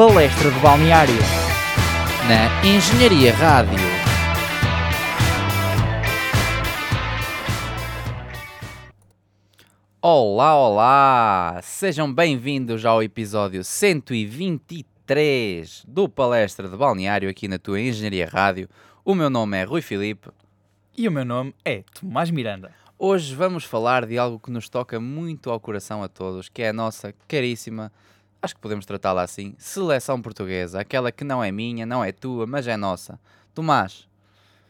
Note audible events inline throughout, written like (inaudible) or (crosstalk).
Palestra de Balneário. Na Engenharia Rádio. Olá, olá! Sejam bem-vindos ao episódio 123 do Palestra de Balneário aqui na tua Engenharia Rádio. O meu nome é Rui Filipe. E o meu nome é Tomás Miranda. Hoje vamos falar de algo que nos toca muito ao coração a todos, que é a nossa caríssima, acho que podemos tratá-la assim, seleção portuguesa, aquela que não é minha, não é tua, mas é nossa. Tomás,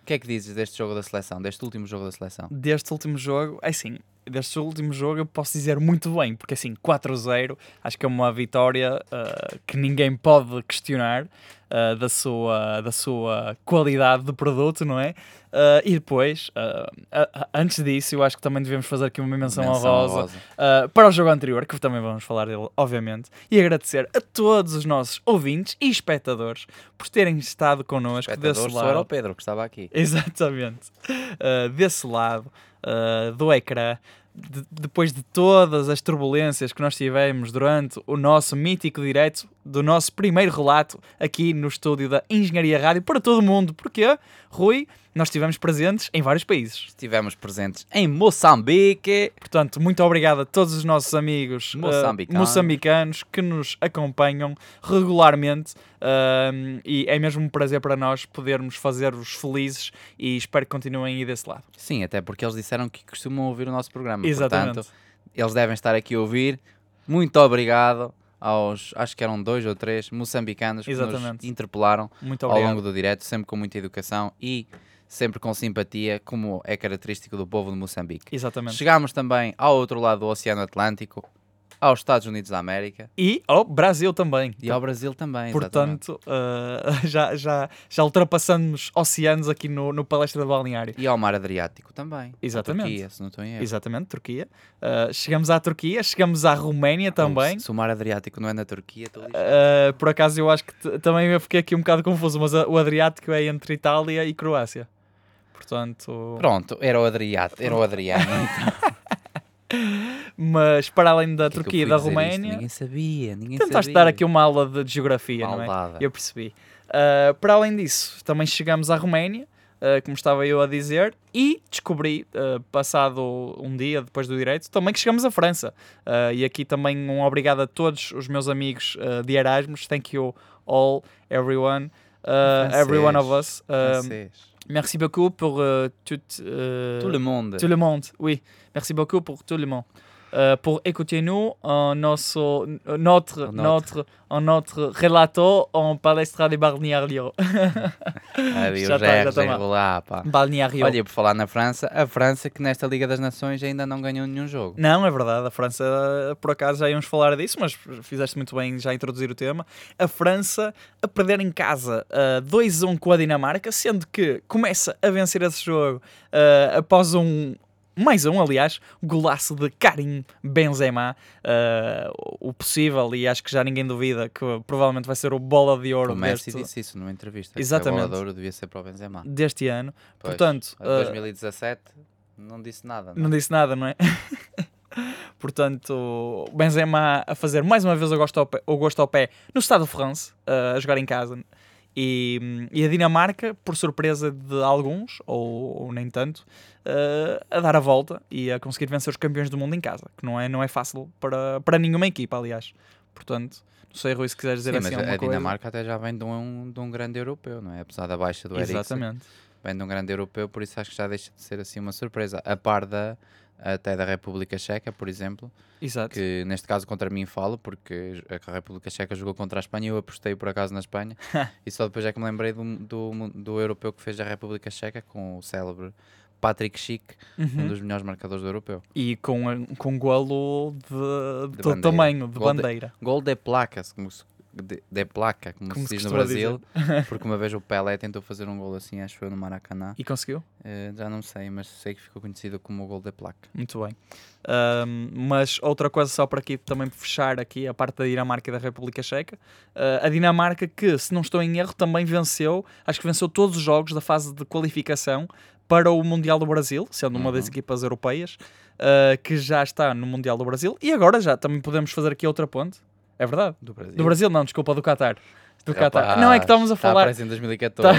o que é que dizes deste jogo da seleção, deste último jogo da seleção? Deste último jogo, é assim, deste último jogo eu posso dizer muito bem, porque assim, 4-0, acho que é uma vitória uh, que ninguém pode questionar uh, da, sua, da sua qualidade de produto, não é? Uh, e depois, antes disso, eu acho que também devemos fazer aqui uma menção, menção honrosa para o jogo anterior, que também vamos falar dele, obviamente, e agradecer a todos os nossos ouvintes e espectadores por terem estado connosco desse lado. era o Pedro que estava aqui. (laughs) Exatamente. desse lado. Do ecrã, de, depois de todas as turbulências que nós tivemos durante o nosso mítico direto do nosso primeiro relato aqui no estúdio da Engenharia Rádio para todo o mundo. Porque, Rui, nós estivemos presentes em vários países. Estivemos presentes em Moçambique. Portanto, muito obrigado a todos os nossos amigos uh, moçambicanos que nos acompanham regularmente. Uh, e é mesmo um prazer para nós podermos fazer-vos felizes e espero que continuem aí desse lado. Sim, até porque eles disseram que costumam ouvir o nosso programa. Exatamente. Portanto, eles devem estar aqui a ouvir. Muito obrigado aos, acho que eram dois ou três moçambicanos que Exatamente. nos interpelaram ao longo do direto, sempre com muita educação e sempre com simpatia, como é característico do povo de Moçambique. Exatamente. Chegámos também ao outro lado do Oceano Atlântico, aos Estados Unidos da América. E ao Brasil também. E ao Brasil também, Portanto, uh, (laughs) já, já, já ultrapassamos oceanos aqui no, no Palestra de Balneário. E ao Mar Adriático também. Exatamente. Turquia, se não estou em erro. Exatamente, Turquia. Uh, chegamos à Turquia, chegamos à Roménia também. Se, se o Mar Adriático não é na Turquia, uh, Por acaso eu acho que também eu fiquei aqui um bocado confuso, mas o Adriático é entre Itália e Croácia. Portanto... Pronto, era o Adriático, era o Adriano. Então. (laughs) Mas para além da que Turquia e da Roménia. Ninguém sabia, ninguém Tentaste sabia. dar aqui uma aula de geografia, Malvada. não é? Eu percebi. Uh, para além disso, também chegamos à Roménia, uh, como estava eu a dizer, e descobri, uh, passado um dia depois do direito, também que chegamos à França. e aqui também um obrigado a todos os meus amigos de Erasmus. Thank you all, everyone, every one of us. Merci beaucoup pour tout, tout le monde. Tout le monde, oui. Merci beaucoup pour tout le monde. Euh, pour écouter nous en notre, notre, notre, en notre relato en palestra de balneário. Ali (laughs) já, já, já enrolar, pá. Balneário. Olha, por falar na França, a França que nesta Liga das Nações ainda não ganhou nenhum jogo. Não, é verdade. A França, por acaso, já íamos falar disso, mas fizeste muito bem já introduzir o tema. A França a perder em casa uh, 2-1 com a Dinamarca, sendo que começa a vencer esse jogo uh, após um mais um, aliás, golaço de Karim Benzema, uh, o possível, e acho que já ninguém duvida que provavelmente vai ser o bola de ouro. O Messi deste... disse isso numa entrevista. Exatamente. A bola de ouro devia ser para o Benzema. Deste ano. Pois, Portanto, a 2017 uh, não disse nada. Não, não disse nada, não é? (laughs) Portanto, Benzema a fazer mais uma vez o gosto ao pé, o gosto ao pé no Estado de France, uh, a jogar em casa. E, e, a Dinamarca, por surpresa de alguns, ou, ou nem tanto, uh, a dar a volta e a conseguir vencer os campeões do mundo em casa, que não é, não é fácil para, para nenhuma equipa, aliás. Portanto, não sei, Rui, se quiseres dizer Sim, assim mas a coisa. Dinamarca até já vem de um, de um grande europeu, não é? Apesar da baixa do Eriksen. Exatamente. Vem de um grande europeu, por isso acho que já deixa de ser assim uma surpresa. A par da, até da República Checa, por exemplo. Exato. Que neste caso contra mim falo, porque a República Checa jogou contra a Espanha e eu apostei por acaso na Espanha. (laughs) e só depois é que me lembrei do, do, do europeu que fez a República Checa com o célebre Patrick Schick, uhum. um dos melhores marcadores do europeu. E com, com golo de, de, de tamanho, de gol bandeira. De, gol de placas, como se, de, de placa, como, como se, diz no Brasil, (laughs) porque uma vez o Pelé tentou fazer um gol assim, acho eu, no Maracanã. E conseguiu? Uh, já não sei, mas sei que ficou conhecido como o gol de placa. Muito bem. Mas outra coisa só para aqui também fechar aqui a parte da Dinamarca e da República Checa. Uh, a Dinamarca que, se não estou em erro, também venceu, acho que venceu todos os jogos da fase de qualificação para o Mundial do Brasil, sendo uma das uhum. equipas europeias, uh, que já está no Mundial do Brasil. E agora já também podemos fazer aqui outra ponte É verdade. Do Brasil. Do Brasil, não, desculpa, do Qatar. Do Rapaz, Qatar. Não, é que estamos (laughs) a falar. parece em 2014.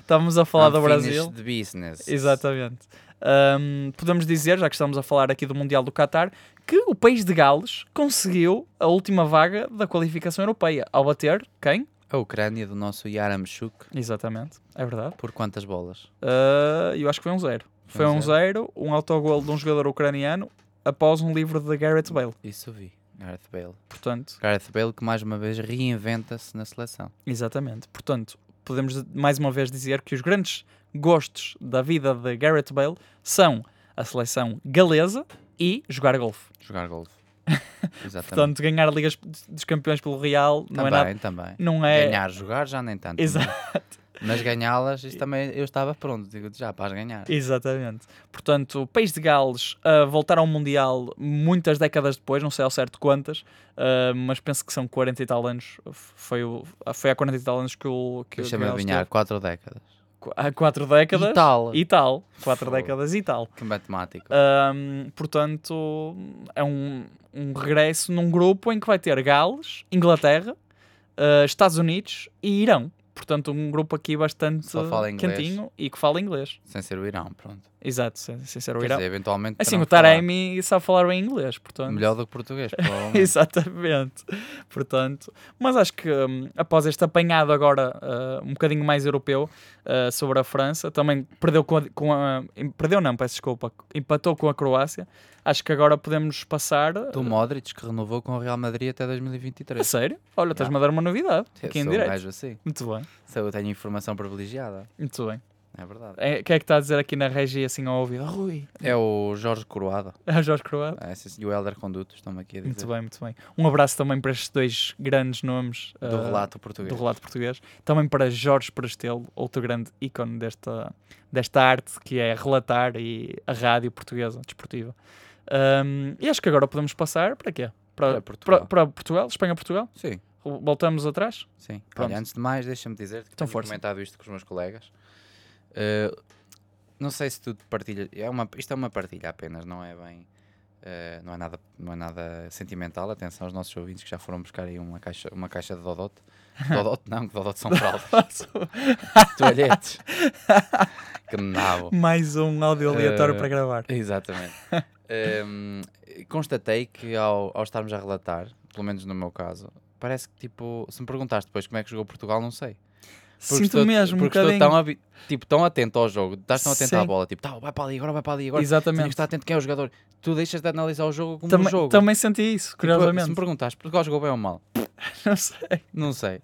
Estamos a falar do Brasil. business. Exatamente. Ahm, podemos dizer, já que estamos a falar aqui do Mundial do Qatar, que o país de Gales conseguiu a última vaga da qualificação europeia ao bater quem? A Ucrânia do nosso Yaramchuk. Exatamente, é verdade. Por quantas bolas? Ah, eu acho que foi um zero. Foi Um um zero, um autogol de um jogador ucraniano após um livro de Gareth Bale. Isso vi. Gareth Bale. Portanto, Gareth Bale que mais uma vez reinventa-se na seleção. exatamente. Portanto, podemos mais uma vez dizer que os grandes gostos da vida de Gareth Bale são a seleção galesa e jogar golfe. (laughs) Jogar golfe. Exatamente. Portanto, ganhar a Liga dos Campeões pelo Real não também, é nada. também. Não é. Ganhar, jogar já nem tanto. Exato. Mas ganhá-las, isso também eu estava pronto, digo já, para as ganhar. Exatamente. Portanto, o país de Gales a voltar ao Mundial muitas décadas depois, não sei ao certo quantas, ah, mas penso que são 40 e tal anos. Foi, o, foi há 40 e tal anos que o. Que, Deixa-me adivinhar, teve. quatro décadas. Qu- Há 4 décadas. E tal. E tal. 4 Fogo. décadas e tal. Que matemático. Ahm, portanto, é um, um regresso num grupo em que vai ter Gales, Inglaterra, ah, Estados Unidos e Irão. Portanto, um grupo aqui bastante quentinho e que fala inglês. Sem ser o Irão, pronto. Exato, sem, sem ser o Quer Irão. dizer, eventualmente. Assim, o Taremi sabe falar bem inglês, portanto. Melhor do que português. (laughs) Exatamente. Portanto, mas acho que hum, após este apanhado agora uh, um bocadinho mais europeu uh, sobre a França, também perdeu com a, com a- em- Perdeu não, peço desculpa. Empatou com a Croácia. Acho que agora podemos passar... Do Modric, que renovou com o Real Madrid até A 2023. sério? Olha, estás-me a dar uma novidade. Eu Aqui em gajo assim. Muito bem, Se eu tenho informação privilegiada. muito bem. É verdade. É, quem é que está a dizer aqui na regia assim ao ouvido? Rui. É o Jorge Coroado. (laughs) É o Jorge Croado. É, e o Helder Conduto estão-me aqui a dizer. Muito bem, muito bem. Um abraço também para estes dois grandes nomes Do uh, relato português. do relato português. Também para Jorge Prestelo, outro grande ícone desta, desta arte que é relatar e a rádio portuguesa, desportiva. Um, e acho que agora podemos passar para quê? Para, Para Portugal. para, para Portugal, Espanha-Portugal? Sim, Voltamos atrás? sim. Olha, antes de mais, deixa-me dizer que Então, tenho força. comentado isto com os meus colegas. Uh, não sei se tu partilhas. É uma, isto é uma partilha apenas, não é bem. uh, não, é nada, não é nada sentimental. Atenção aos nossos ouvintes que já foram buscar aí uma caixa, uma caixa de Dodot. (laughs) Dodot não, que Dodot são fraldas. (laughs) (laughs) Toalhetes. que nabo. Mais um áudio aleatório Eh, para gravar. Exatamente. Hum, constatei que ao, ao estarmos a relatar, pelo menos no meu caso, parece que tipo, se me perguntaste depois como é que jogou Portugal, não sei. Sinto estou, mesmo um porque estou bocadinho. tão, tipo, tão atento ao jogo, estás tão atento à Sim. bola, tipo, tá, vai para ali, agora vai para ali, agora. Tenho que Exatamente. estar atento quem é o jogador. Tu deixas de analisar o jogo como um Também, jogo. também senti isso, Tipo, se curiosamente. me perguntaste, Portugal jogou bem ou mal? (laughs) Não sei. Não sei.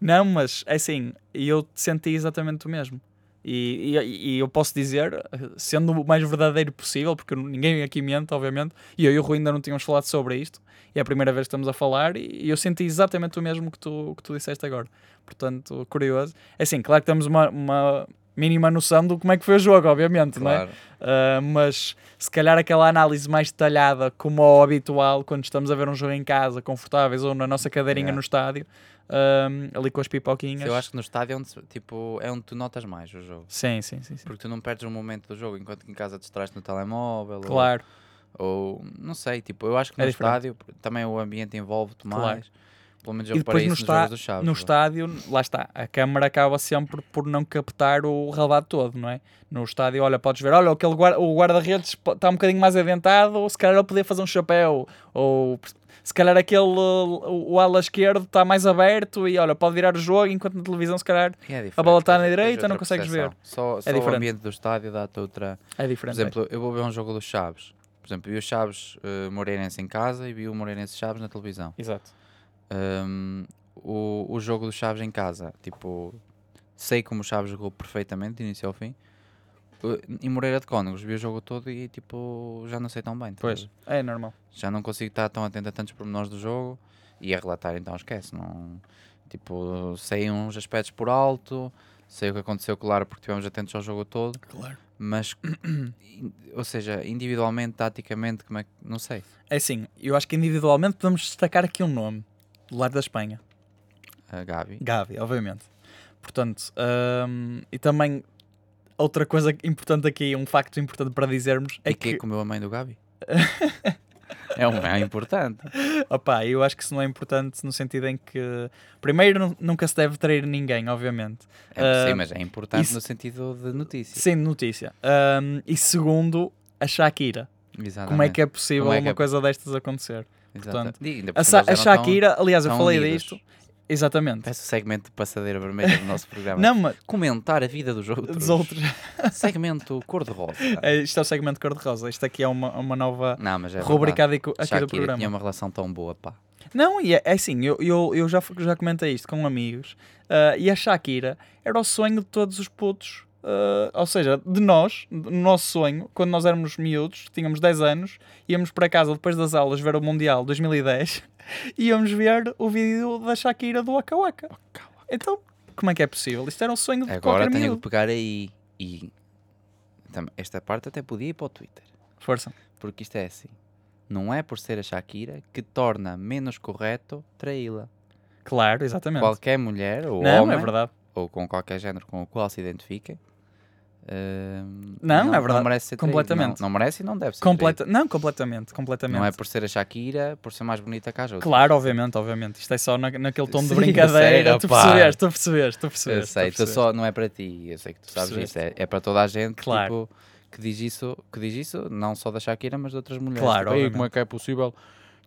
Não, mas é assim, eu senti exatamente o mesmo. E, e, e eu posso dizer, sendo o mais verdadeiro possível, porque ninguém aqui mente, obviamente, e eu e o Rui ainda não tínhamos falado sobre isto, e é a primeira vez que estamos a falar, e eu senti exatamente o mesmo que tu, que tu disseste agora. Portanto, curioso. É assim, claro que temos uma, uma mínima noção do como é que foi o jogo, obviamente, não é? Claro. Uh, mas se calhar aquela análise mais detalhada, como ao habitual, quando estamos a ver um jogo em casa, confortáveis ou na nossa cadeirinha Yeah. no estádio, um, ali com as pipoquinhas. Eu acho que no estádio é onde, tipo, é onde tu notas mais o jogo. Sim, sim, sim. sim. Porque tu não perdes um momento do jogo, enquanto que em casa distrais no telemóvel. ou- Claro, Ou, não sei, tipo, eu acho que É no diferente. estádio também o ambiente envolve-te mais. Claro. Pelo menos E eu depois reparei no está- jogos do Chaves. no estádio, lá está, a câmara acaba sempre por não captar o relevado todo, não é? No estádio, olha, podes ver, olha, aquele guarda, o guarda-redes está um bocadinho mais adentado, ou se calhar ele podia fazer um chapéu, ou se calhar aquele, o, o ala esquerdo está mais aberto e olha, pode virar o jogo, enquanto na televisão, se calhar, é a bola está na direita, não consegues ver. Só, só o diferente. ambiente do estádio dá-te outra. é Por diferente. exemplo, eu vou ver um jogo do Chaves. Por exemplo, vi o Chaves eh, Moreirense em casa e vi o Moreirense Chaves na televisão. é. Exato. Hum, o, o jogo do Chaves em casa, tipo, sei como o Chaves jogou perfeitamente, de início ao fim. Uh, Em Moreira de Cónegos vi o jogo todo e tipo, já não sei tão bem. a Pois, ver? é normal. já não consigo estar tão atento a tantos pormenores do jogo e a relatar então esquece não tipo sei uns aspectos por alto sei o que aconteceu claro porque estivemos atentos ao jogo todo Claro. mas (clears throat) ou seja individualmente taticamente como é que não sei É assim, eu acho que individualmente podemos destacar aqui um nome, do lado da Espanha. a Gabi Gavi, obviamente. Portanto, hum, e também outra coisa importante aqui, um facto importante para dizermos é e que que comeu a mãe do Gabi (laughs) É um é importante. Opa, eu acho que isso não é importante no sentido em que, primeiro, nu- nunca se deve trair ninguém, obviamente. É, Ah, sim, mas é importante isso- no sentido de notícia. Sem notícia. Ahm, e segundo, a Shakira. Exatamente. Como é que é possível é que uma é- coisa destas acontecer? Exatamente. portanto, A, a Shakira, aliás, eu falei unidas. disto. Exatamente. Parece o segmento de passadeira vermelha do nosso programa. (laughs) Não, mas Comentar a vida dos outros. dos outros. (laughs) Segmento cor-de-rosa. É, Isto é o segmento cor-de-rosa. Isto aqui é uma, uma nova Não, mas é rubrica aqui, Shakira do programa. tinha uma relação tão boa, pá. Não, e é, é assim, eu, eu, eu já, já comentei isto com amigos, ah, e a Shakira era o sonho de todos os putos, ah, ou seja, de nós, no nosso sonho, quando nós éramos miúdos, tínhamos 10 anos, íamos para casa depois das aulas ver o Mundial 2010, e íamos ver o vídeo da Shakira do Waka Waka. Então, como é que é possível? Isto era um sonho de Agora qualquer tenho miúdo. que pegar aí e. Esta parte até podia ir para o Twitter. Força. Porque isto é assim. Não é por ser a Shakira que torna menos correto traí-la. Claro, exatamente. Qualquer mulher ou Não, homem é verdade. ou com qualquer género com o qual se identifiquem. Hum, Não, é verdade. Não merece ser. Completamente. Não, não merece e não deve ser. Completa... Não, completamente, completamente. Não é por ser a Shakira, por ser mais bonita que as outras. Claro, obviamente, obviamente. Isto é só na, naquele tom de Sim, brincadeira. eu sei, tu percebeste, tu percebeste, tu Eu percebeste. sei, tu só não é para ti, eu sei que tu sabes isso, é, é para toda a gente Claro. tipo, que, diz isso, que diz isso, não só da Shakira, mas de outras mulheres. Claro, tipo, "Ei, obviamente. como é que é possível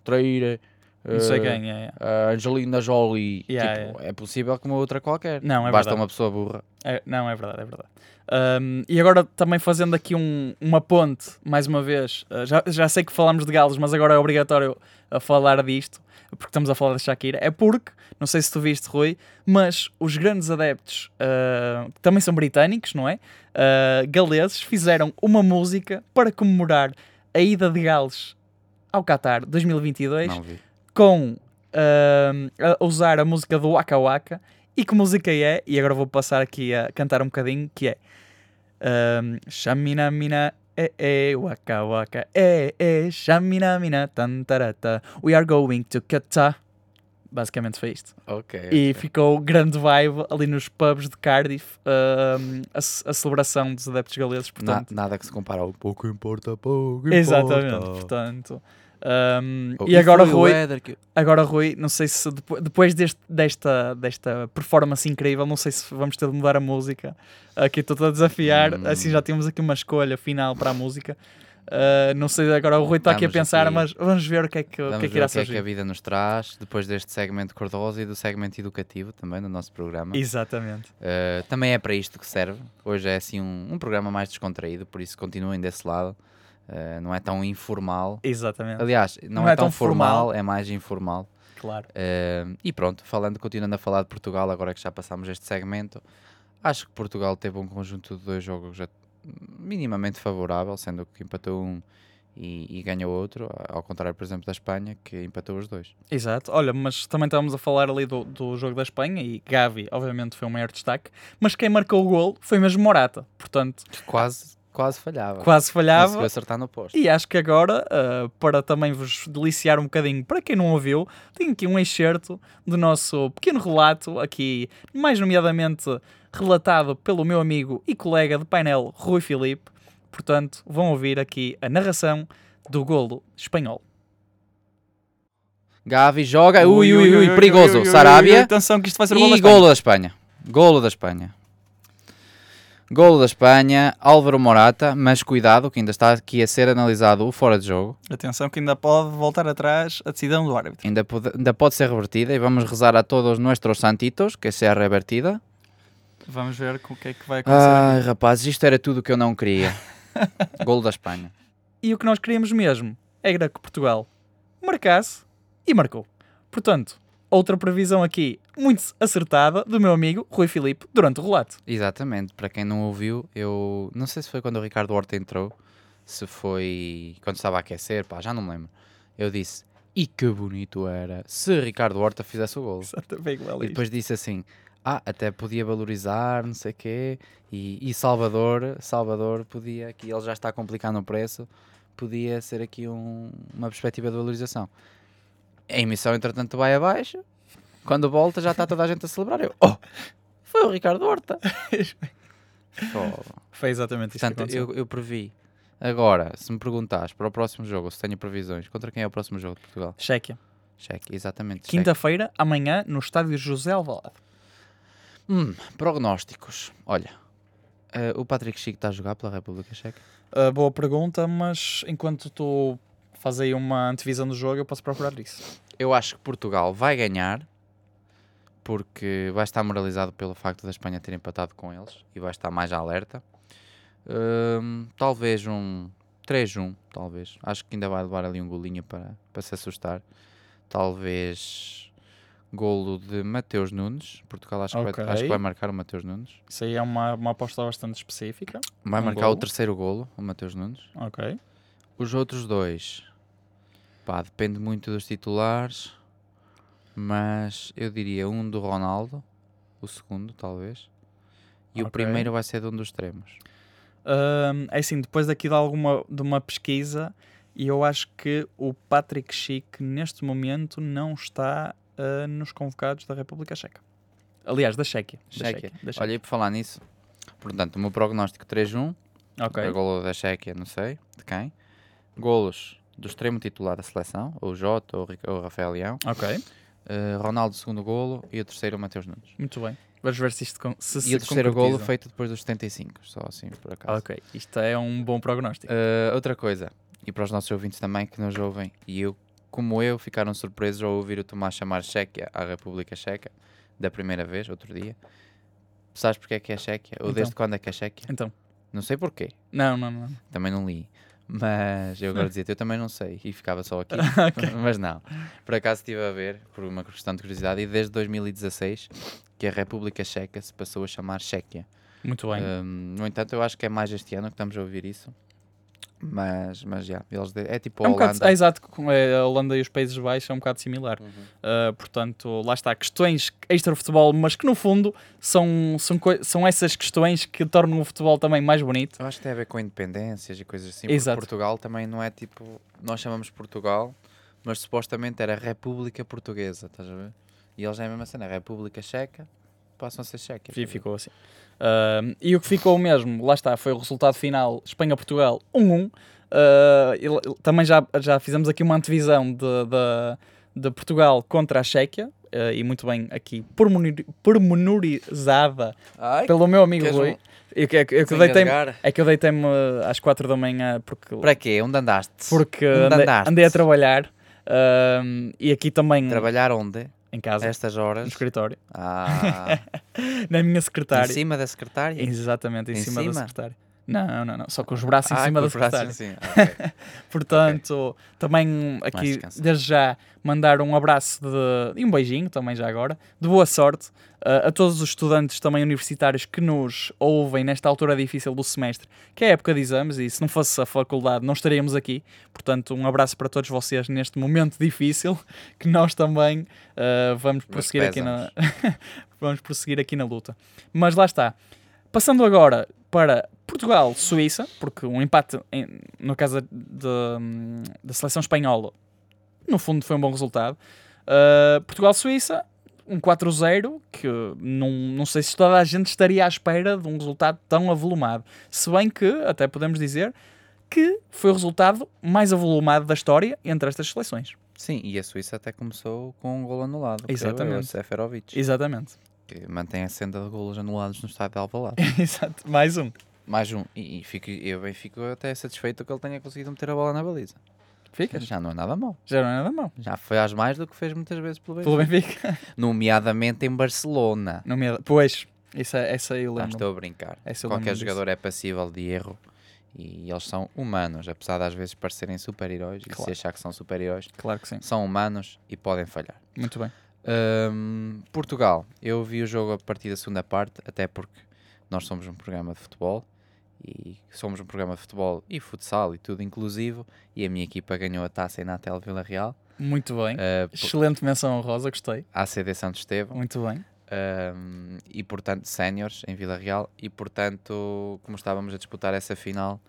trair Não sei eh, quem é. a Angelina Jolie? Yeah, Tipo, É possível como outra qualquer. Não, é Basta verdade. uma pessoa burra. É, não, é verdade, é verdade. Ahm, e agora também fazendo aqui um- uma ponte, mais uma vez, ah, já, já sei que falámos de galos, mas agora é obrigatório a falar disto, porque estamos a falar da Shakira, é porque, não sei se tu viste, Rui, mas os grandes adeptos, ah, que também são britânicos, não é? Ah, galeses, fizeram uma música para comemorar a ida de Gales ao Qatar 2022 Não vi. com a usar a música do Waka Waka. E que música é? E agora vou passar aqui a cantar um bocadinho, que é ahm, Shamina mina é é Waka Waka é é Shamina mina tantarata We are going to Qatar Basicamente foi isto. Ok. E ok. ficou grande vibe ali nos pubs de Cardiff ahm, a, a celebração dos adeptos galeses, Na- portanto. nada que se compara ao pouco importa, pouco importa. Exatamente, portanto. Ahm, Oh, e agora, Rui, que- Agora, Rui, não sei se depo- depois deste- desta, desta performance incrível, não sei se vamos ter de mudar a música. Aqui estou a desafiar, Hum. assim já temos aqui uma escolha final para a música. Uh, não sei, agora o Rui está aqui a pensar, aqui. mas vamos ver o que é que, Vamos que, é que irá o que é que a surgir. vida nos traz depois deste segmento cor-de-rosa e do segmento educativo também no nosso programa. Exatamente. Uh, também é para isto que serve. Hoje é assim um, um programa mais descontraído, por isso continuem desse lado. Uh, não é tão informal. Exatamente. Aliás, não, é, tão formal, é mais informal. Claro. Uh, e pronto, falando, continuando a falar de Portugal, agora que já passámos este segmento, acho que Portugal teve um conjunto de dois jogos já minimamente favorável, sendo que empatou um e, e ganhou outro, ao contrário, por exemplo, da Espanha, que empatou os dois. Exato. Olha, mas também estávamos a falar ali do, do jogo da Espanha e Gavi, obviamente, foi o maior destaque. Mas quem marcou o gol foi mesmo Morata. Portanto, quase, quase falhava. quase falhava. Conseguiu acertar no posto. E acho que agora, uh, para também vos deliciar um bocadinho, para quem não ouviu, tenho aqui um excerto do nosso pequeno relato, aqui mais nomeadamente relatado pelo meu amigo e colega de painel Rui Filipe. Portanto, vão ouvir aqui a narração do golo espanhol. Gavi joga, ui, ui, ui, perigoso. ui, ui, Sarabia Atenção que isto vai ser o golo da Espanha. golo da Espanha. Golo da Espanha. Golo da Espanha, Álvaro Morata, mas cuidado que ainda está aqui a ser analisado o fora de jogo. Atenção que ainda pode voltar atrás a decisão do árbitro. Ainda pode, ainda pode ser revertida e vamos rezar a todos nossos santitos que seja revertida. Vamos ver com o que é que vai acontecer. Ai, rapazes, isto era tudo o que eu não queria. (laughs) Golo da Espanha. E o que nós queríamos mesmo era que Portugal marcasse e marcou. Portanto, outra previsão aqui muito acertada do meu amigo Rui Filipe durante o relato. Exatamente, para quem não ouviu, eu não sei se foi quando o Ricardo Horta entrou, se foi quando estava a aquecer, pá, já não me lembro. Eu disse, e que bonito era se Ricardo Horta fizesse o golo. Exatamente E depois disse assim, ah, até podia valorizar, não sei o quê, e, e Salvador, Salvador podia, aqui ele já está a complicar no preço, podia ser aqui um- uma perspectiva de valorização. A emissão, entretanto, vai abaixo, quando volta já está toda a gente a celebrar. Eu, oh, foi o Ricardo Horta. Foi exatamente que Portanto, aconteceu. eu, eu previ Agora, se me perguntares para o próximo jogo, se tenho previsões, contra quem é o próximo jogo de Portugal? Chequia. Cheque, exatamente. cheque. Quinta-feira, amanhã, no estádio José Alvalade. Hum, prognósticos. Olha, eh, o Patrick Chico está a jogar pela República Checa? Uh, boa pergunta, mas enquanto tu faz aí uma antevisão do jogo, eu posso procurar isso. Eu acho que Portugal vai ganhar porque vai estar moralizado pelo facto da Espanha ter empatado com eles e vai estar mais alerta. Hum, talvez um 3-1, talvez. Acho que ainda vai levar ali um golinho para, para se assustar. Talvez golo de Mateus Nunes. Portugal acho, que, Ok. vai, acho que vai marcar o Mateus Nunes. Isso aí é uma, uma aposta bastante específica. Vai Um marcar golo. o terceiro golo, o Mateus Nunes. Ok. Os outros dois, pá, depende muito dos titulares, mas eu diria um do Ronaldo, o segundo, talvez, e o Ok. primeiro vai ser de um dos extremos. Um, é assim, depois daqui de alguma de uma pesquisa, e eu acho que o Patrick Schick neste momento não está uh, nos convocados da República Checa. Aliás, da Chequia. Da Chequia. Da Chequia. Olha, e por falar nisso, portanto, o meu prognóstico 3-1, ok. é golo da Chequia, não sei de quem, golos do extremo titular da seleção, ou o Jota ou o ou o Rafael Leão, Ok, eh, Ronaldo segundo golo e o terceiro o Mateus Nunes. muito bem. Vamos ver se isto con- se, E se o terceiro golo feito depois dos 75, só assim por acaso. Ok, isto é um bom prognóstico. Uh, outra coisa, e para os nossos ouvintes também que nos ouvem, e eu, como eu, ficaram surpresos ao ouvir o Tomás chamar Chequia à República Checa, da primeira vez, outro dia. Sabes porque é que é Chequia? Ou Então. desde quando é que é Chequia? Então, Não sei porquê, não, não, não. também não li. Mas eu agora (laughs) dizia eu também não sei, e ficava só aqui. (laughs) Ok. (laughs) Mas não. Por acaso estive a ver, por uma questão de curiosidade, e desde 2016 que a República Checa se passou a chamar Chequia. Muito bem. Um, no entanto, eu acho que é mais este ano que estamos a ouvir isso. Mas, mas já, eles de- é tipo é a um bocado, Holanda. é exato, com a Holanda e os Países Baixos é um bocado similar. Uhum. Uh, portanto, lá está, questões extra-futebol, mas que no fundo são, são, são essas questões que tornam o futebol também mais bonito. Eu acho que tem a ver com independências e coisas assim. Exato. Porque Portugal também não é tipo. Nós chamamos Portugal, mas supostamente era República Portuguesa, estás a ver? E eles é a mesma cena, República Checa, passam a ser Checa. E ficou assim. Uh, e o que ficou mesmo, lá está, foi o resultado final: Espanha-Portugal 1-1. Uh, l- também já, já fizemos aqui uma antevisão de, de, de Portugal contra a Chequia. uh, e muito bem aqui pormenori- pormenorizada Ai, pelo meu amigo Rui. um- Eu, que- eu, que sem deitei é que eu deitei-me às 4 da manhã porque, Para quê? Onde andaste? porque Onde andei, andaste? andei a trabalhar. uh, e aqui também Trabalhar onde? Em casa, A estas no horas? escritório, Ah, (laughs) na minha em secretária. cima da secretária? Exatamente, em, Em cima, da cima? secretária. Não, não, não, só com os braços em Ah, cima com da braços secretária. assim. Ah, (laughs) ok. Portanto, também aqui, desde já, mandar um abraço de, e um beijinho também já agora, de boa sorte uh, a todos os estudantes também universitários que nos ouvem nesta altura difícil do semestre, que é a época de exames, e se não fosse a faculdade não estaríamos aqui. Portanto, um abraço para todos vocês neste momento difícil, (laughs) que nós também uh, vamos prosseguir aqui na (laughs) vamos prosseguir aqui na luta. Mas lá está. Passando agora para Portugal-Suíça, porque um empate em- no caso da- seleção espanhola, no fundo foi um bom resultado. Uh, Portugal-Suíça, um 4-0, que não, não sei se toda a gente estaria à espera de um resultado tão avolumado. Se bem que, até podemos dizer, que foi o resultado mais avolumado da história entre estas seleções. Sim, e a Suíça até começou com um golo anulado. creio Exatamente. Seferovic, Exatamente. Que mantém a senda de golos anulados no estádio de Alvalade. (laughs) Exato. Mais um. Mais um. E, e fico, eu bem fico até satisfeito que ele tenha conseguido meter a bola na baliza. Ficas? Já não é nada mal. Já não é nada mau. Já faz mais do que fez muitas vezes pelo Pelo Benfica. Benfica. (laughs) Nomeadamente em Barcelona. Não me... Pois, isso é, essa eu lembro. estou a brincar. Essa Qualquer jogador é passível de erro e eles são humanos, apesar de às vezes parecerem super-heróis e Claro. se achar que são super-heróis, Claro que sim. são humanos e podem falhar. Muito bem. Hum, Portugal, eu vi o jogo a partir da segunda parte, até porque nós somos um programa de futebol e somos um programa de futebol e futsal e tudo inclusivo e a minha equipa ganhou a taça em Natel Vila Real, Muito bem. uh, por- Excelente menção honrosa, gostei. ACD Santo Estevão Muito bem. um, e portanto séniores em Vila Real e portanto como estávamos a disputar essa final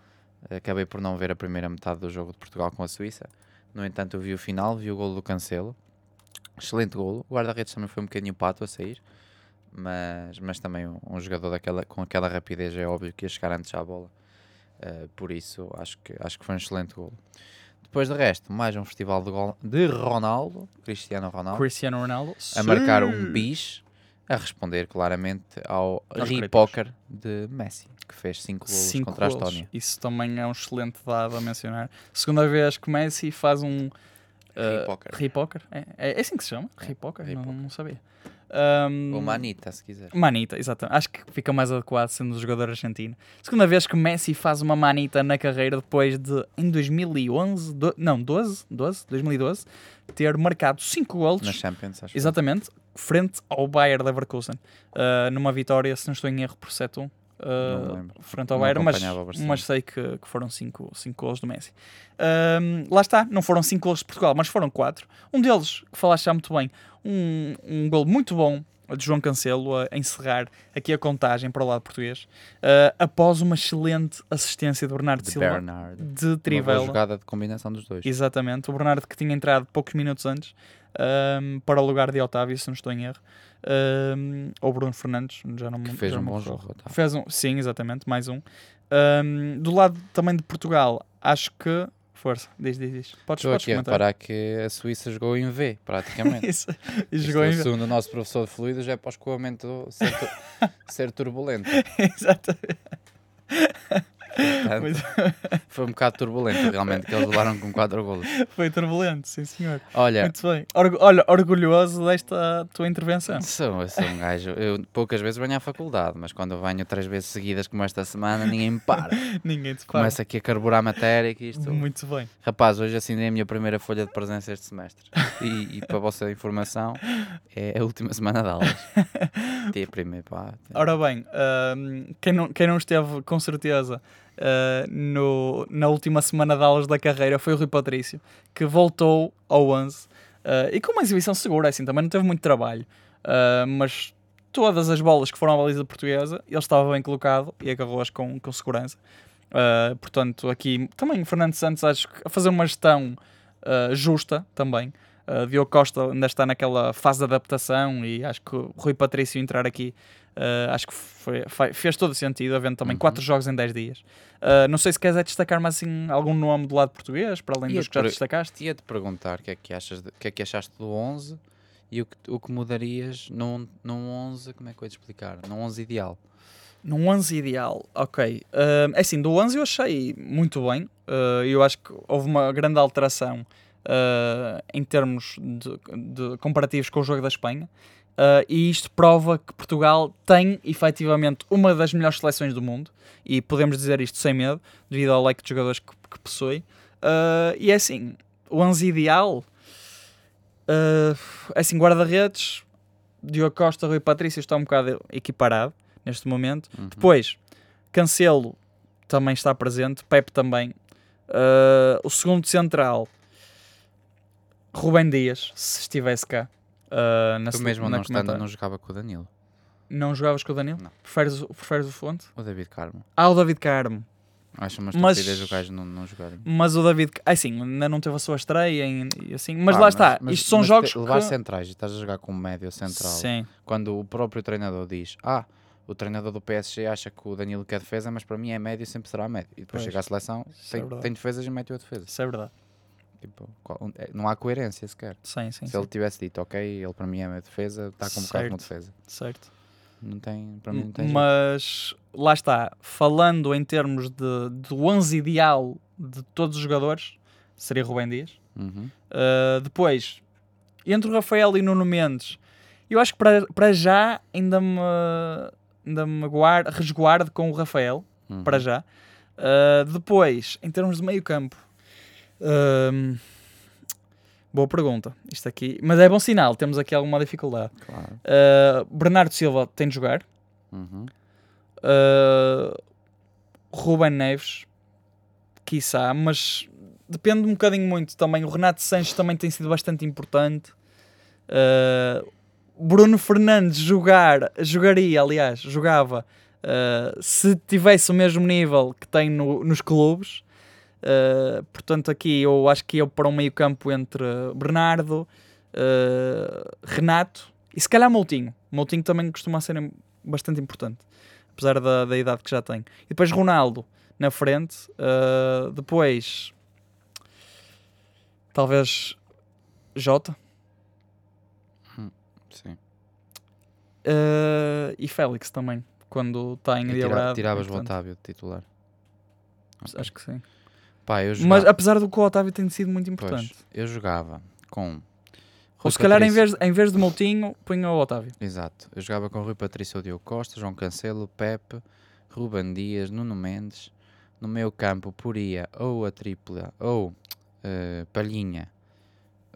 acabei por não ver a primeira metade do jogo de Portugal com a Suíça no entanto eu vi o final, vi o golo do Cancelo excelente golo, o guarda-redes também foi um bocadinho pato a sair mas, mas também um, um jogador daquela, com aquela rapidez é óbvio que ia chegar antes à bola Uh, por isso, acho que, acho que foi um excelente gol. Depois de resto, mais um festival de, gol de Ronaldo, Cristiano Ronaldo, Cristiano Ronaldo. a marcar um bis, a responder claramente ao Aos críticos. Poker de Messi, que fez 5 golos Cinco contra golos. a Estónia. Isso também é um excelente dado a mencionar. Segunda vez que Messi faz um. Uh, Poker. Ripoker? É, é, é assim que se chama? É, Ripoker? Não, Ripoker. não sabia. Um, Ou Manita, se quiser. Manita, exatamente. Acho que fica mais adequado sendo o jogador argentino. Segunda vez que Messi faz uma manita na carreira depois de, em 2011, do- não, 12, 12, 2012, ter marcado 5 golos, Na Champions, acho. exatamente, frente ao Bayer Leverkusen, uh, numa vitória, se não estou em erro, por 7-1. Uh, frente ao Não Bayern, mas, mas sei que, que foram 5 gols do Messi. Um, lá está, não foram 5 gols de Portugal, mas foram 4. Um deles, que falaste já muito bem, um, um gol muito bom de João Cancelo a encerrar aqui a contagem para o lado português, uh, após uma excelente assistência de Bernardo De Silva Bernard. de Uma Trivela. jogada de combinação dos dois. Exatamente, o Bernardo que tinha entrado poucos minutos antes um, para o lugar de Otávio, se não estou em erro, um, ou Bruno Fernandes, já não me Que fez um bom jogo. Fez um, sim, exatamente, mais um. Um, do lado também de Portugal, acho que. Força, diz, diz, diz. Podes, Estou podes aqui a comentar. reparar que a Suíça jogou em V, praticamente. (laughs) Isso. E jogou em. Segundo o nosso professor de fluidos, é para o escoamento ser, (laughs) ser turbulento. Exatamente. Portanto, foi um bocado turbulento, realmente, que eles levaram com 4 golos. Foi turbulento, sim senhor. Olha, Muito bem. Orgu- olha, orgulhoso desta tua intervenção. sou, sou um gajo. Eu poucas vezes venho à faculdade, mas quando eu venho três vezes seguidas, como esta semana, ninguém me para. (laughs) Ninguém te para. Começa aqui a carburar a matéria. Que isto... Muito bem. Rapaz, hoje assinei a minha primeira folha de presença este semestre. E, e para a vossa informação, é a última semana de aulas. (laughs) Dia primeiro, pá. Ora bem, ahm, quem, não, quem não esteve com certeza ah, no, na última semana de aulas da carreira foi o Rui Patrício, que voltou ao 11 ah, e com uma exibição segura, assim, também não teve muito trabalho, ah, mas todas as bolas que foram à baliza portuguesa, ele estava bem colocado e agarrou-as com, com segurança. Portanto, aqui também o Fernando Santos acho que a fazer uma gestão justa também. Uh, Diogo Costa ainda está naquela fase de adaptação e acho que o Rui Patrício entrar aqui uh, acho que foi- foi- fez todo sentido, havendo também Uhum. 4 jogos em 10 dias. Uh, não sei se queres é destacar mais assim, algum nome do lado português, para além Ia dos que já destacaste. Ia-te perguntar o que, é que, achas de- que é que achaste do 11 e o que, o que mudarias num, num 11, como é que eu ia te explicar? Num 11 ideal. Num 11 ideal, ok. Uh, é assim, do 11 eu achei muito bem. Uh, eu acho que houve uma grande alteração uh, em termos de, de comparativos com o jogo da Espanha. Uh, e isto prova que Portugal tem efetivamente uma das melhores seleções do mundo. E podemos dizer isto sem medo, devido ao leque de jogadores que, que possui. Uh, e é assim, o 11 ideal. Uh, é assim, guarda-redes, Diogo Costa, Rui Patrício está um bocado equiparado neste momento. Uhum. Depois, Cancelo também está presente, Pepe também. O segundo central, Rubem Dias, se estivesse cá. Uh, na Tu mesmo na não estando, não jogava com o Danilo. Não jogavas com o Danilo? Não. Preferes, o- preferes o Fonte? O David Carmo. Ah, o David Carmo. Acho uma Mas- estupidez o gajo não, não jogar. Mas o David, ah, sim, ainda não teve a sua estreia e assim, mas Pá, lá está. mas- Isto são mas jogos te- Levar que... centrais e estás a jogar com um médio central. Sim, Quando o próprio treinador diz: Ah, o treinador do PSG acha que o Danilo quer defesa, mas para mim é médio e sempre será médio. E depois Pois. chega à seleção, Isso é tem, verdade. tem defesas e mete o defesa. isso é verdade. Tipo, é- não há coerência sequer. Sim, sim, Se sim. ele tivesse dito, ok, ele para mim é minha defesa, está convocado como defesa. certo. Não tem, para mim não tem jeito. Mas lá está, falando em termos de, do 11 ideal de todos os jogadores, seria Rubem Dias. Uhum. Uh, depois, entre o Rafael e Nuno Mendes, eu acho que para, para já ainda me, ainda me guardo, resguardo com o Rafael, Uhum. para já. Uh, depois, em termos de meio campo, um, boa pergunta. Isto aqui, mas é bom sinal, temos aqui alguma dificuldade. Claro. Uh, Bernardo Silva tem de jogar. Uhum. Uh, Ruben Neves, quiçá, mas depende um bocadinho muito também. O Renato Sanches também tem sido bastante importante. Uh, Bruno Fernandes jogar, jogaria, aliás, jogava uh, se tivesse o mesmo nível que tem no- nos clubes. Uh, portanto, aqui eu acho que eu para um meio campo entre Bernardo, uh, Renato e se calhar Moutinho. Moutinho também costuma ser bastante importante apesar da, da idade que já tem. E depois Ronaldo, na frente. Uh, depois, talvez Jota Sim. uh, e Félix também, quando está em tira- tiravas o Otávio de titular. Acho que sim. Pá, eu Mas jogava, apesar do que o Otávio tem sido muito pois, importante. eu jogava com. Ou se calhar em vez, em vez de Moutinho, punha o Otávio. Exato. Eu jogava com Rui Patrício Diogo Costa, João Cancelo, Pepe, Ruben Dias, Nuno Mendes. No meu campo poria ou a tripla ou eh, Palhinha,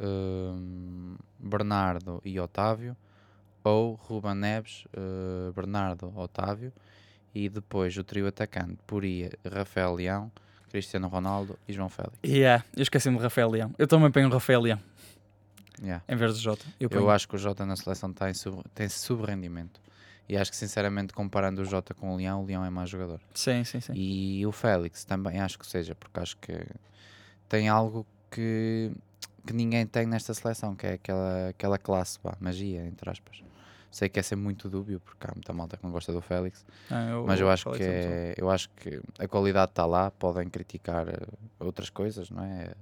hum, Bernardo e Otávio, ou Ruben Neves, eh, Bernardo, Otávio, e depois o trio atacante poria Rafael Leão, Cristiano Ronaldo e João Félix. Yeah, eu esqueci-me de Rafael Leão. Eu também ponho o Rafael Leão Yeah. em vez de Jota. Eu, Eu acho que o Jota na seleção tá sub, tem subrendimento. E acho que, sinceramente, comparando o Jota com o Leão, o Leão é mais jogador. Sim, sim, sim. E o Félix também acho que seja, porque acho que tem algo que, que ninguém tem nesta seleção, que é aquela, aquela classe, pá, magia, entre aspas. Sei que é ser muito dúbio, porque há muita malta que não gosta do Félix, Ah, eu- mas eu acho, que bom. é, eu acho que a qualidade está lá, podem criticar eh, outras coisas, não é?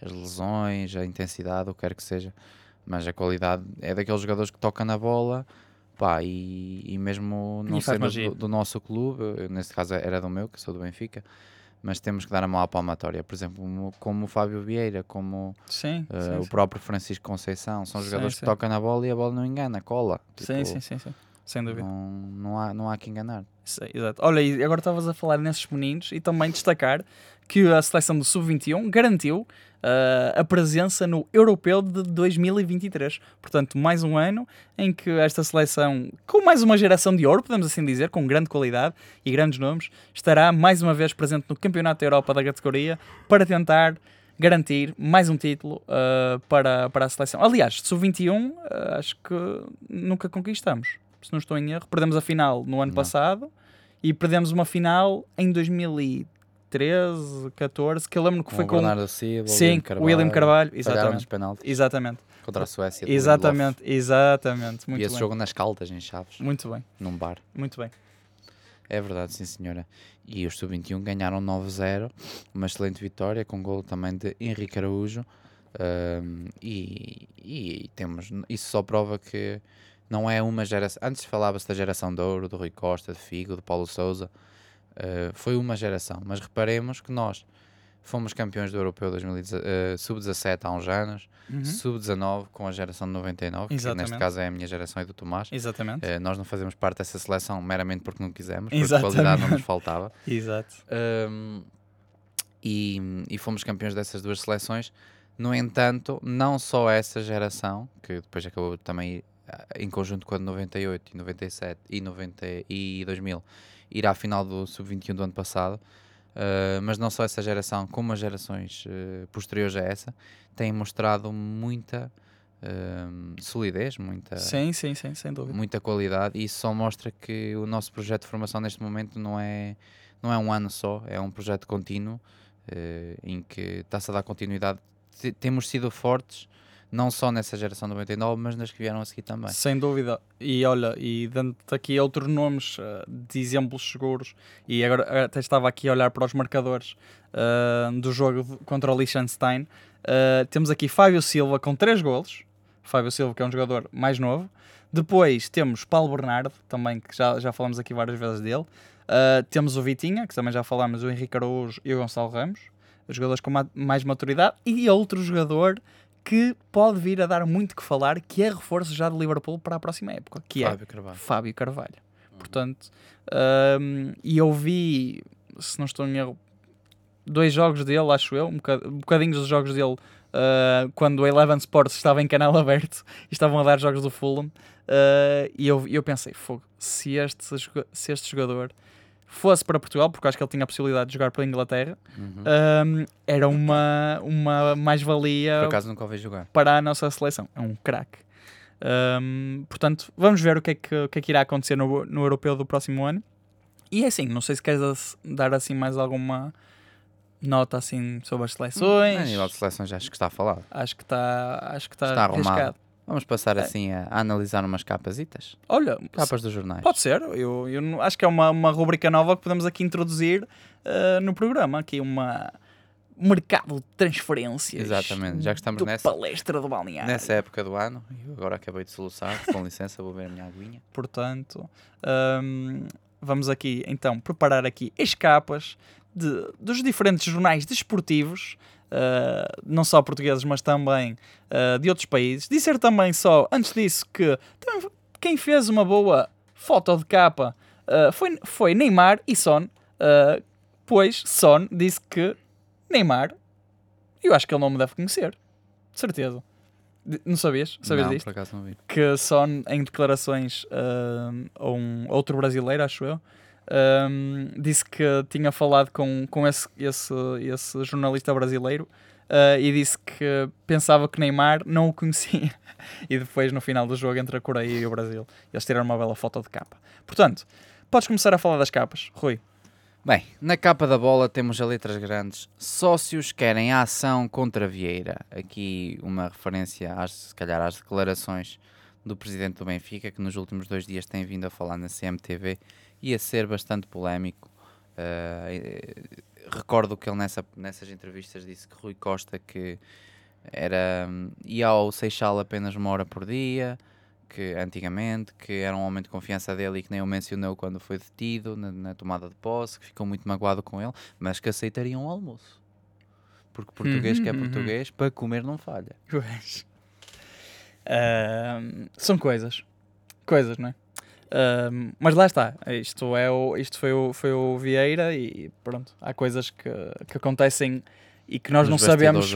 As lesões, a intensidade, o que quer que seja, mas a qualidade é daqueles jogadores que tocam na bola, pá, e, e mesmo não E sendo do, do nosso clube, eu, neste caso era do meu, que sou do Benfica, mas temos que dar a mão à palmatória, por exemplo, como, como o Fábio Vieira, como Sim, eh, sim, o sim. próprio Francisco Conceição, são Sim, jogadores sim. que tocam na bola e a bola não engana, cola. Sim, Tipo, sim, sim, sim. Sem dúvida. Não, não, há, não há que enganar. Sim, exato. Olha, e agora estavas a falar nesses meninos e também destacar que a seleção do Sub-21 garantiu ah, a presença no Europeu de 2023. Portanto, mais um ano em que esta seleção, com mais uma geração de ouro, podemos assim dizer, com grande qualidade e grandes nomes, estará mais uma vez presente no Campeonato da Europa da categoria para tentar garantir mais um título ah, para, para a seleção. Aliás, Sub-21 ah, acho que nunca conquistamos. Se não estou em erro, perdemos a final no ano Não. passado e perdemos uma final em 2013, 14, que eu lembro que foi o com Bernardo Silva, Sim, o William Carvalho, exatamente. contra a Suécia. Exatamente, exatamente. Muito E esse bem. jogo nas Caldas, em Chaves, Muito bem, num bar. muito bem. É verdade, sim senhora. E os Sub-21 ganharam 9-0, uma excelente vitória, com gol também de Henrique Araújo. Ahm, e, e temos, isso só prova que não é uma geração. Antes falava-se da geração de ouro, do Rui Costa, de Figo, de Paulo Souza. Ah, foi uma geração, mas reparemos que nós fomos campeões do Europeu 2017, ah, Sub-17 há uns anos, Uhum. Sub-19 com a geração de 99, que neste Exatamente. caso é a minha geração e do Tomás. Exatamente. Eh, nós não fazemos parte dessa seleção meramente porque não quisemos, porque Exatamente. qualidade não nos faltava. (laughs) Exato. Um, e, e fomos campeões dessas duas seleções. No entanto, não só essa geração, que depois acabou também em conjunto com a de 98 e 97 e, 90 e 2000, ir à final do Sub-21 do ano passado, ah, mas não só essa geração, como as gerações ah, posteriores a essa, têm mostrado muita ah, solidez, muita, Sim, sim, sim, sem dúvida. muita qualidade e isso só mostra que o nosso projeto de formação neste momento não é, não é um ano só, é um projeto contínuo em que está-se a dar continuidade. Te- Temos sido fortes, não só nessa geração de 99, mas nas que vieram a seguir também. Sem dúvida. E olha, e dando-te aqui outros nomes eh, de exemplos seguros, e agora até estava aqui a olhar para os marcadores eh, do jogo contra o Liechtenstein. Eh, temos aqui Fábio Silva com 3 golos. Fábio Silva, que é um jogador mais novo. Depois temos Paulo Bernardo, também, que já, já falamos aqui várias vezes dele. Uh, temos o Vitinha, que também já falámos, o Henrique Araújo e o Gonçalo Ramos, os jogadores com ma- mais maturidade. E outro jogador que pode vir a dar muito que falar, que é reforço já de Liverpool para a próxima época, que é Fábio Carvalho. Fábio Carvalho. Portanto, um, e eu vi, se não estou em erro, dois jogos dele, acho eu, um bocad- bocadinhos dos jogos dele, uh, quando o Eleven Sports estava em canal (laughs) aberto e estavam a dar jogos do Fulham. uh, e eu, eu pensei, fogo, se este, se este jogador fosse para Portugal, porque acho que ele tinha a possibilidade de jogar pela Inglaterra, Uhum. um, era uma, uma mais-valia Por acaso nunca jogar. para a nossa seleção. É um craque. Um, portanto, vamos ver o que é que, o que, é que irá acontecer no, no europeu do próximo ano. E é assim, não sei se queres dar assim mais alguma nota assim sobre as A seleções. nível de seleções acho que está a falar. Acho que está acho que está Está arrumado. Vamos passar assim a, a analisar umas capasitas. Olha, Capas dos jornais. pode ser. Eu, eu acho que é uma, uma rubrica nova que podemos aqui introduzir uh, no programa. Aqui uma mercado de transferências. Exatamente, já que estamos do nessa- palestra do balneário. Nessa época do ano, eu agora acabei de soluçar, com licença, vou ver a minha aguinha. (laughs) Portanto, hum, vamos aqui então preparar aqui as capas de- dos diferentes jornais desportivos, uh, não só portugueses, mas também uh, de outros países. Dizer também só, antes disso, que quem fez uma boa foto de capa uh, foi, foi Neymar e Son, pois Son disse que Neymar, eu acho que ele não me deve conhecer, de certeza. Não sabias? Sabias não, disto? por acaso não vi. que Son, em declarações a um outro brasileiro, acho eu, ahm, disse que tinha falado com, com esse, esse, esse jornalista brasileiro ah, e disse que pensava que Neymar não o conhecia. (laughs) e depois, no final do jogo, entre a Coreia e o Brasil, eles tiraram uma bela foto de capa. Portanto, podes começar a falar das capas, Rui. Bem, na capa da bola temos as letras grandes. Sócios querem a ação contra Vieira. Aqui uma referência, às, se calhar, às declarações do presidente do Benfica, que nos últimos dois dias tem vindo a falar na CMTV e a ser bastante polémico. Eh, recordo que ele nessa, nessas entrevistas disse que Rui Costa que era, ia ao Seixal apenas uma hora por dia, que antigamente, que era um homem de confiança dele e que nem o mencionou quando foi detido na, na tomada de posse, que ficou muito magoado com ele, mas que aceitaria um almoço. Porque português que é Uhum, uhum. português, para comer não falha. Pois. Ahm, são coisas. Coisas, não é? Ahm, mas lá está. Isto, é o, isto foi, o, foi o Vieira e pronto. Há coisas que, que acontecem e que nós Nos não sabemos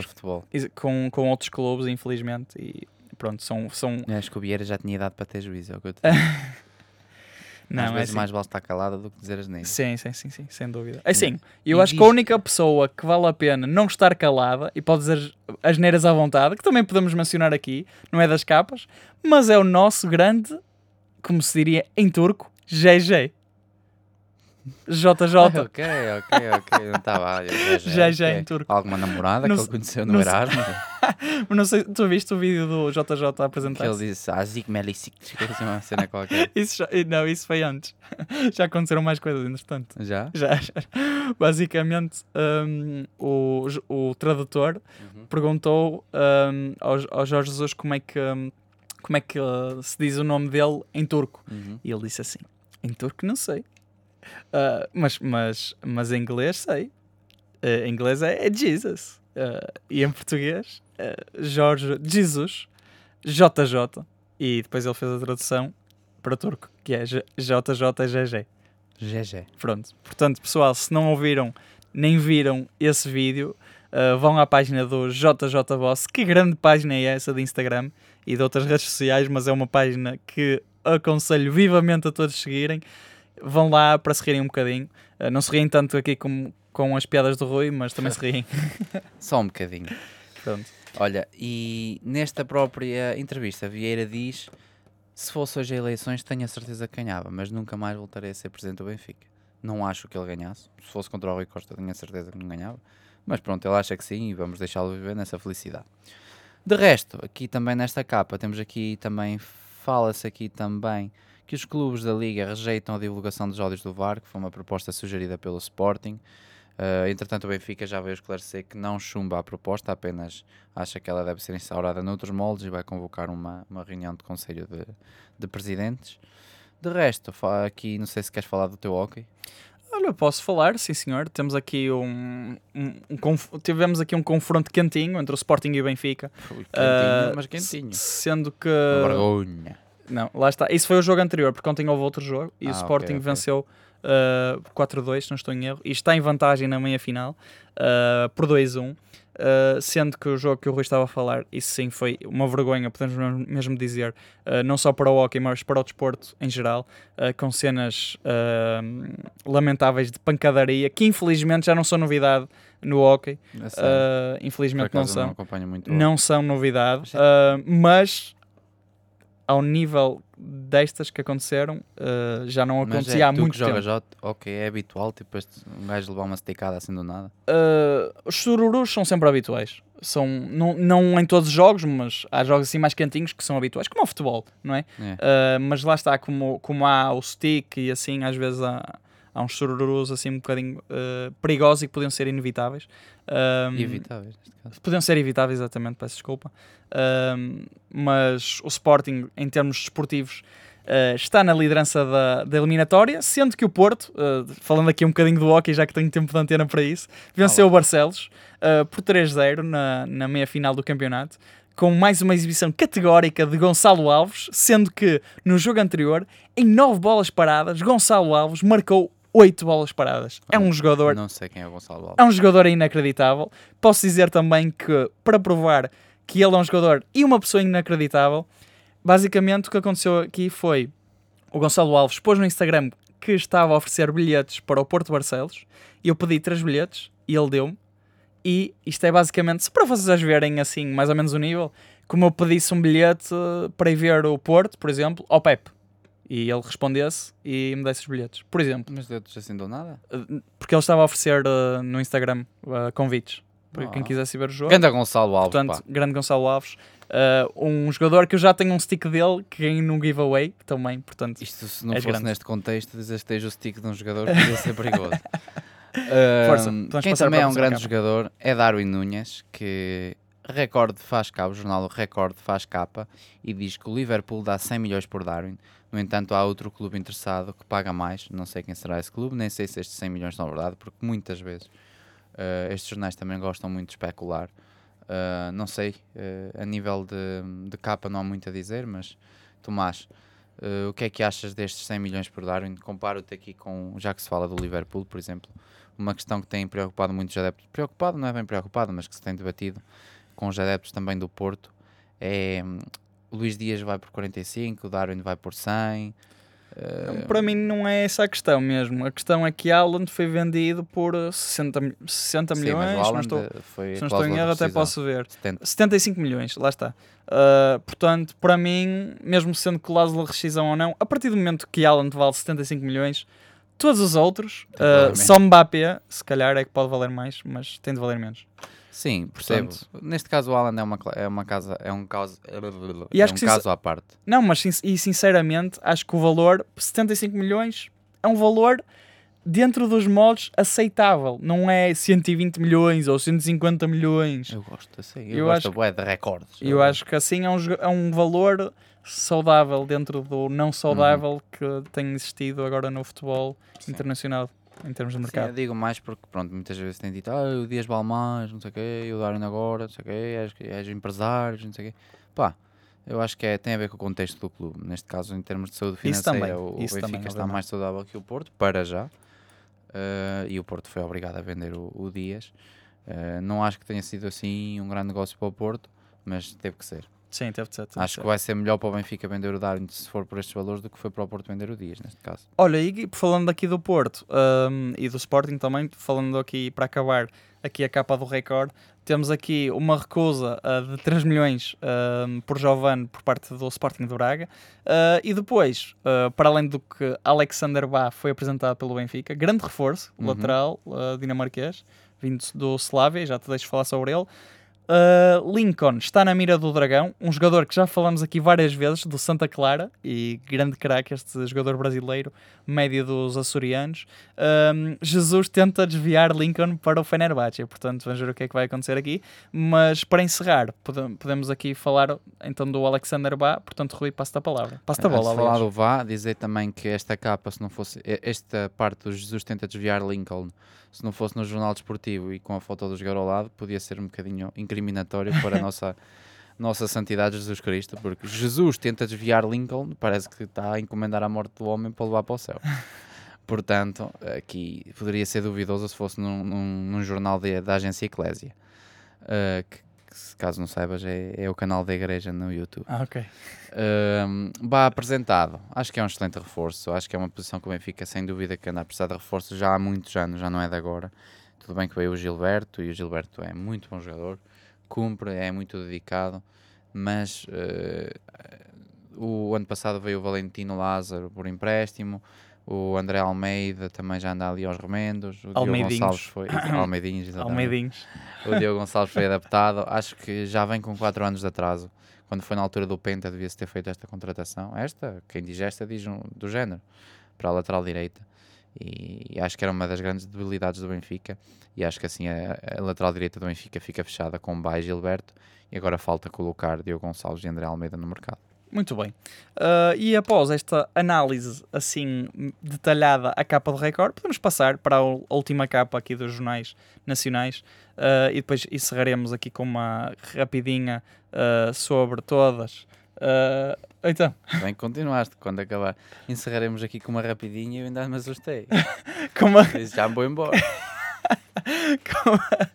com, com outros clubes, infelizmente. E pronto, são. são Eu Acho que o Vieira já tinha idade para ter juízo, é o que eu te (laughs) não, Às é vezes assim. mais vale estar calada do que dizer as neiras. Sim, sim, sim, sim, sem dúvida. É assim, eu E acho que diz- a única pessoa que vale a pena não estar calada e pode dizer as neiras à vontade, que também podemos mencionar aqui, não é das capas, mas é o nosso grande, como se diria em turco, GG. JJ. (laughs) ok, ok, ok. Não estava. Já, já, em turco. Alguma namorada Não que ele conheceu no Erasmus? Mas (laughs) não sei, tu viste o vídeo do JJ a que apresentar ele disse Azik Melisik. (laughs) assim uma cena qualquer. isso já, Não, isso foi antes. Já aconteceram mais coisas, entretanto. Já? Já, já. Basicamente, hum, o, o tradutor Uhum. perguntou hum, ao, ao Jorge Jesus como é que, hum, como é que uh, se diz o nome dele em turco. Uhum. E ele disse assim: em turco não sei. Ah, mas, mas, mas em inglês sei. Ah, em inglês é, é Jesus. Ah, e em português, Jorge Jesus, JJ. E depois ele fez a tradução para turco, que é JJGG. GG. Pronto. Portanto, pessoal, se não ouviram nem viram esse vídeo, uh, vão à página do JJ Boss. Que grande página é essa de Instagram e de outras redes sociais, mas é uma página que aconselho vivamente a todos seguirem. Vão lá para se rirem um bocadinho. Uh, não se riem tanto aqui com, com as piadas do Rui, mas também se riem. (laughs) Só um bocadinho. Pronto. Olha, e nesta própria entrevista, Vieira diz: se fosse hoje eleições, tenho a certeza que ganhava, mas nunca mais voltarei a ser presidente do Benfica. Não acho que ele ganhasse. Se fosse contra o Rui Costa, tenho certeza que não ganhava. Mas pronto, ele acha que sim e vamos deixá-lo viver nessa felicidade. De resto, aqui também nesta capa, temos aqui também, fala-se aqui também que os clubes da Liga rejeitam a divulgação dos ódios do VAR, que foi uma proposta sugerida pelo Sporting. Uh, entretanto, o Benfica já veio esclarecer que não chumba a proposta, apenas acha que ela deve ser instaurada noutros moldes e vai convocar uma, uma reunião de conselho de, de presidentes. De resto, aqui não sei se queres falar do teu hockey. Olha, posso falar, sim senhor. Temos aqui um, um- um tivemos aqui um confronto quentinho entre o Sporting e o Benfica. Ui, quentinho, Ah, mas quentinho. Sendo que vergonha. Não, lá está. Isso foi o jogo anterior, porque ontem houve outro jogo e Ah, o Sporting ok. venceu uh, 4-2, se não estou em erro, e está em vantagem na meia final uh, por 2-1. Uh, sendo que o jogo que o Rui estava a falar, isso sim foi uma vergonha, podemos mesmo- dizer, uh, não só para o hockey, mas para o desporto em geral, uh, com cenas uh, lamentáveis de pancadaria, que infelizmente já não são novidade no hockey. Uh, Por infelizmente não são. não não são novidade, mas ao nível destas que aconteceram, ah, já não Mas acontecia é, há tu muito que tempo. jogas jo- ok, é habitual, tipo, este, um gajo levar uma esticada assim do nada. Ah, os sururus são sempre habituais. são não, não em todos os jogos, mas há jogos assim mais quentinhos que são habituais, como o futebol, não é? É. Uh, mas lá está, como, como há o stick e assim, às vezes há, há uns sururus assim um bocadinho uh, perigosos e que podiam ser inevitáveis. Um, Evitáveis, neste caso. podiam ser evitáveis, exatamente, peço desculpa. Um, mas o Sporting, em termos desportivos, uh, está na liderança da, da eliminatória, sendo que o Porto, uh, falando aqui um bocadinho do hockey, já que tenho tempo de antena para isso, venceu o Barcelos uh, por 3-0 na, na meia-final do campeonato. Com mais uma exibição categórica de Gonçalo Alves, sendo que no jogo anterior, em 9 bolas paradas, Gonçalo Alves marcou 8 bolas paradas. É um jogador Não sei quem é o Gonçalo Alves. é um jogador inacreditável. Posso dizer também que, para provar que ele é um jogador e uma pessoa inacreditável, basicamente o que aconteceu aqui foi o Gonçalo Alves pôs no Instagram que estava a oferecer bilhetes para o Porto Barcelos e eu pedi três bilhetes e ele deu-me. E isto é basicamente, se para vocês verem assim mais ou menos o nível, como eu pedisse um bilhete para ir ver o Porto, por exemplo, ao Pep. E ele respondesse e me desse os bilhetes, por exemplo. Mas deu-te assim do nada? Porque ele estava a oferecer uh, no Instagram uh, convites para quem Ah. quisesse ver o jogo. Ganda Gonçalo Alves, Portanto, pá. grande Gonçalo Alves. Uh, um jogador que eu já tenho um stick dele que ganhei num giveaway também. Portanto, Isto se não És fosse grande. neste contexto, dizer que esteja o stick de um jogador podia ser (laughs) perigoso. (laughs) Força, quem também é um grande jogador é Darwin Nunes, que Record faz capa, o jornal Record faz capa e diz que o Liverpool dá 100 milhões por Darwin. No entanto, há outro clube interessado que paga mais. Não sei quem será esse clube, nem sei se estes 100 milhões são verdade, porque muitas vezes ah, estes jornais também gostam muito de especular. Ah, não sei, ah, a nível de, de capa não há muito a dizer, mas Tomás, Uh, o que é que achas destes 100 milhões por Darwin? Comparo-te aqui com, já que se fala do Liverpool, por exemplo, uma questão que tem preocupado muitos adeptos, preocupado não é bem preocupado, mas que se tem debatido com os adeptos também do Porto, é Luís Dias vai por 45, Darwin vai por 100. uh, para mim não é essa a questão mesmo. A questão é que Haaland foi vendido por uh, 60, mi- 60 sim, milhões. mas não estou, se não estou em erro, até posso ver. 70. 75 milhões, lá está. Uh, portanto, para mim, mesmo sendo cláusula rescisão ou não, a partir do momento que Haaland vale 75 milhões, todos os outros, uh, só Mbappé, se calhar é que pode valer mais, mas tem de valer menos. Sim, percebo. Portanto- Neste caso o Haaland é uma, é uma casa, é um caso, E é acho um que caso à parte. Não, mas e sinceramente, acho que o valor, 75 milhões, é um valor dentro dos moldes aceitável. Não é 120 milhões ou 150 milhões. Eu gosto assim, eu, Eu gosto acho bué de recordes. Eu acho que assim é um, é um valor saudável dentro do não saudável que tem existido agora no futebol Sim. internacional, em termos de Sim, mercado. eu digo mais porque, pronto, muitas vezes têm dito, ah, o Dias vale mais, não sei o quê, o Darwin agora, não sei o quê, és, és empresário, não sei o quê. Pá, eu acho que é, tem a ver com o contexto do clube. Neste caso, em termos de saúde Isso financeira, também, o, Benfica também, está obviamente. mais saudável que o Porto, para já. Eh, e o Porto foi obrigado a vender o, o Dias. Eh, não acho que tenha sido assim um grande negócio para o Porto, mas teve que ser. Sim, teve de ser. teve Acho que vai ser melhor para o Benfica vender o Darwin se for por estes valores do que foi para o Porto vender o Dias, neste caso. Olha, e falando aqui do Porto hum, e do Sporting também, falando aqui para acabar aqui a capa do Record, temos aqui uma recusa ah, de 3 milhões hum, por Giovane por parte do Sporting de Braga Ah, e depois, ah, para além do que Alexander Bá foi apresentado pelo Benfica, grande reforço, Uhum. lateral dinamarquês, vindo do Slavia, já te deixo falar sobre ele. Uh, Lincoln está na mira do Dragão, um jogador que já falamos aqui várias vezes, do Santa Clara, e grande craque este jogador brasileiro, médio dos açorianos. Um, Jesus tenta desviar Lincoln para o Fenerbahçe, portanto vamos ver o que é que vai acontecer aqui. Mas para encerrar, pode- podemos aqui falar então do Alexander Bá, portanto Rui, passo-te a palavra. Passo-te a bola, falar do Vá, dizer também que esta capa, se não fosse esta parte do Jesus tenta desviar Lincoln, se não fosse no jornal desportivo e com a foto do jogador ao lado, podia ser um bocadinho incriminatório para a nossa, (laughs) nossa santidade Jesus Cristo, porque Jesus tenta desviar Lincoln, parece que está a encomendar a morte do homem para levar para o céu. (laughs) Portanto, aqui poderia ser duvidoso se fosse num, num- num jornal de- da agência Eclésia, uh, que, que, se caso não saibas, é, é o canal da igreja no YouTube. Ah, ok. Um, Bá apresentado, acho que é um excelente reforço. Acho que é uma posição que o Benfica, sem dúvida, que anda a precisar de reforço já há muitos anos, já não é de agora. Tudo bem que veio o Gilberto e o Gilberto é muito bom jogador, cumpre, é muito dedicado, mas uh, o ano passado veio o Valentino Lázaro por empréstimo. O André Almeida também já anda ali aos remendos. O Diogo. Gonçalves foi. (coughs) Almeidinhos. Almeidinhos. O Diogo Gonçalves foi adaptado. Acho que já vem com 4 anos de atraso. Quando foi na altura do Penta, devia-se ter feito esta contratação. Esta, quem diz esta, diz um- do género, para a lateral direita. E, e acho que era uma das grandes debilidades do Benfica. E acho que assim a, a lateral direita do Benfica fica fechada com Bai e Gilberto. E agora falta colocar Diogo Gonçalves e André Almeida no mercado. Muito bem. Ah, e após esta análise assim detalhada à capa do Record, podemos passar para a última capa aqui dos jornais nacionais ah, e depois encerraremos aqui com uma rapidinha ah, sobre todas. Então, (laughs) Bem, continuaste quando acabar. Encerraremos aqui com uma rapidinha e eu ainda me assustei. (laughs) uma, já me vou embora. (laughs) com uma,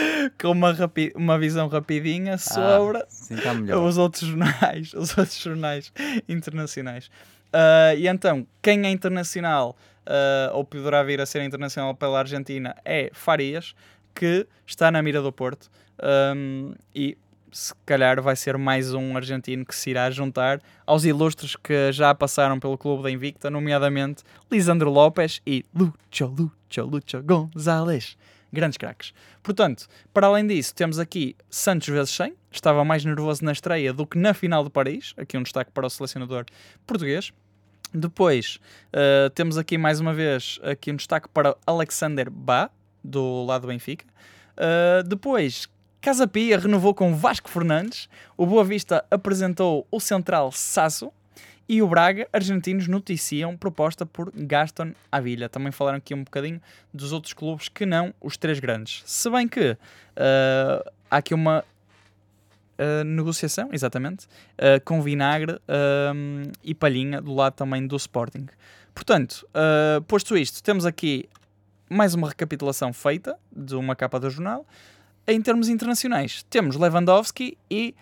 (laughs) com uma, rapi- uma visão rapidinha sobre Sim, está melhor. os outros jornais, (laughs) os outros jornais internacionais. Ah, e então, quem é internacional ah, ou poderá vir a ser internacional pela Argentina é Farias, que está na mira do Porto Ahm, e se calhar vai ser mais um argentino que se irá juntar aos ilustres que já passaram pelo clube da Invicta, nomeadamente Lisandro Lopes e Lucho, Lucho, Lucho González. Grandes craques. Portanto, para além disso, temos aqui Santos vezes 100. Estava mais nervoso na estreia do que na final de Paris. Aqui um destaque para o selecionador português. Depois, uh, temos aqui mais uma vez aqui um destaque para Alexander Bá, do lado do Benfica. Uh, depois, Casa Pia renovou com Vasco Fernandes. O Boa Vista apresentou o central Sasso. E o Braga, argentinos, noticiam proposta por Gaston Avilha. Também falaram aqui um bocadinho dos outros clubes que não os três grandes. Se bem que uh, há aqui uma uh, negociação, exatamente, uh, com Vinagre um, e Palhinha do lado também do Sporting. Portanto, uh, posto isto, temos aqui mais uma recapitulação feita de uma capa do jornal. Em termos internacionais, temos Lewandowski e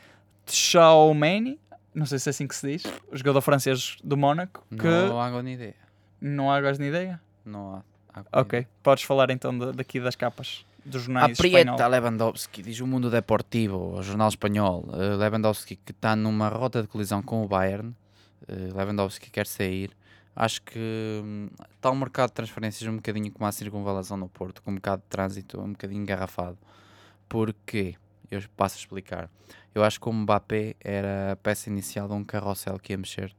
Tchouameni, não sei se é assim que se diz, o jogador francês do Mónaco, que Não há nem ideia. não há nem ideia. Não há. há Ok, podes falar então da- daqui das capas dos A jornais Prieta espanhol. Lewandowski, diz o Mundo Deportivo, o jornal espanhol. eh, Lewandowski que está numa rota de colisão com o Bayern. eh, Lewandowski quer sair. Acho que hum, está um mercado de transferências um bocadinho como a circunvalação no Porto, com um bocado de trânsito, um bocadinho engarrafado. Porquê? Eu passo a explicar. Eu acho que o Mbappé era a peça inicial de um carrossel que ia mexer.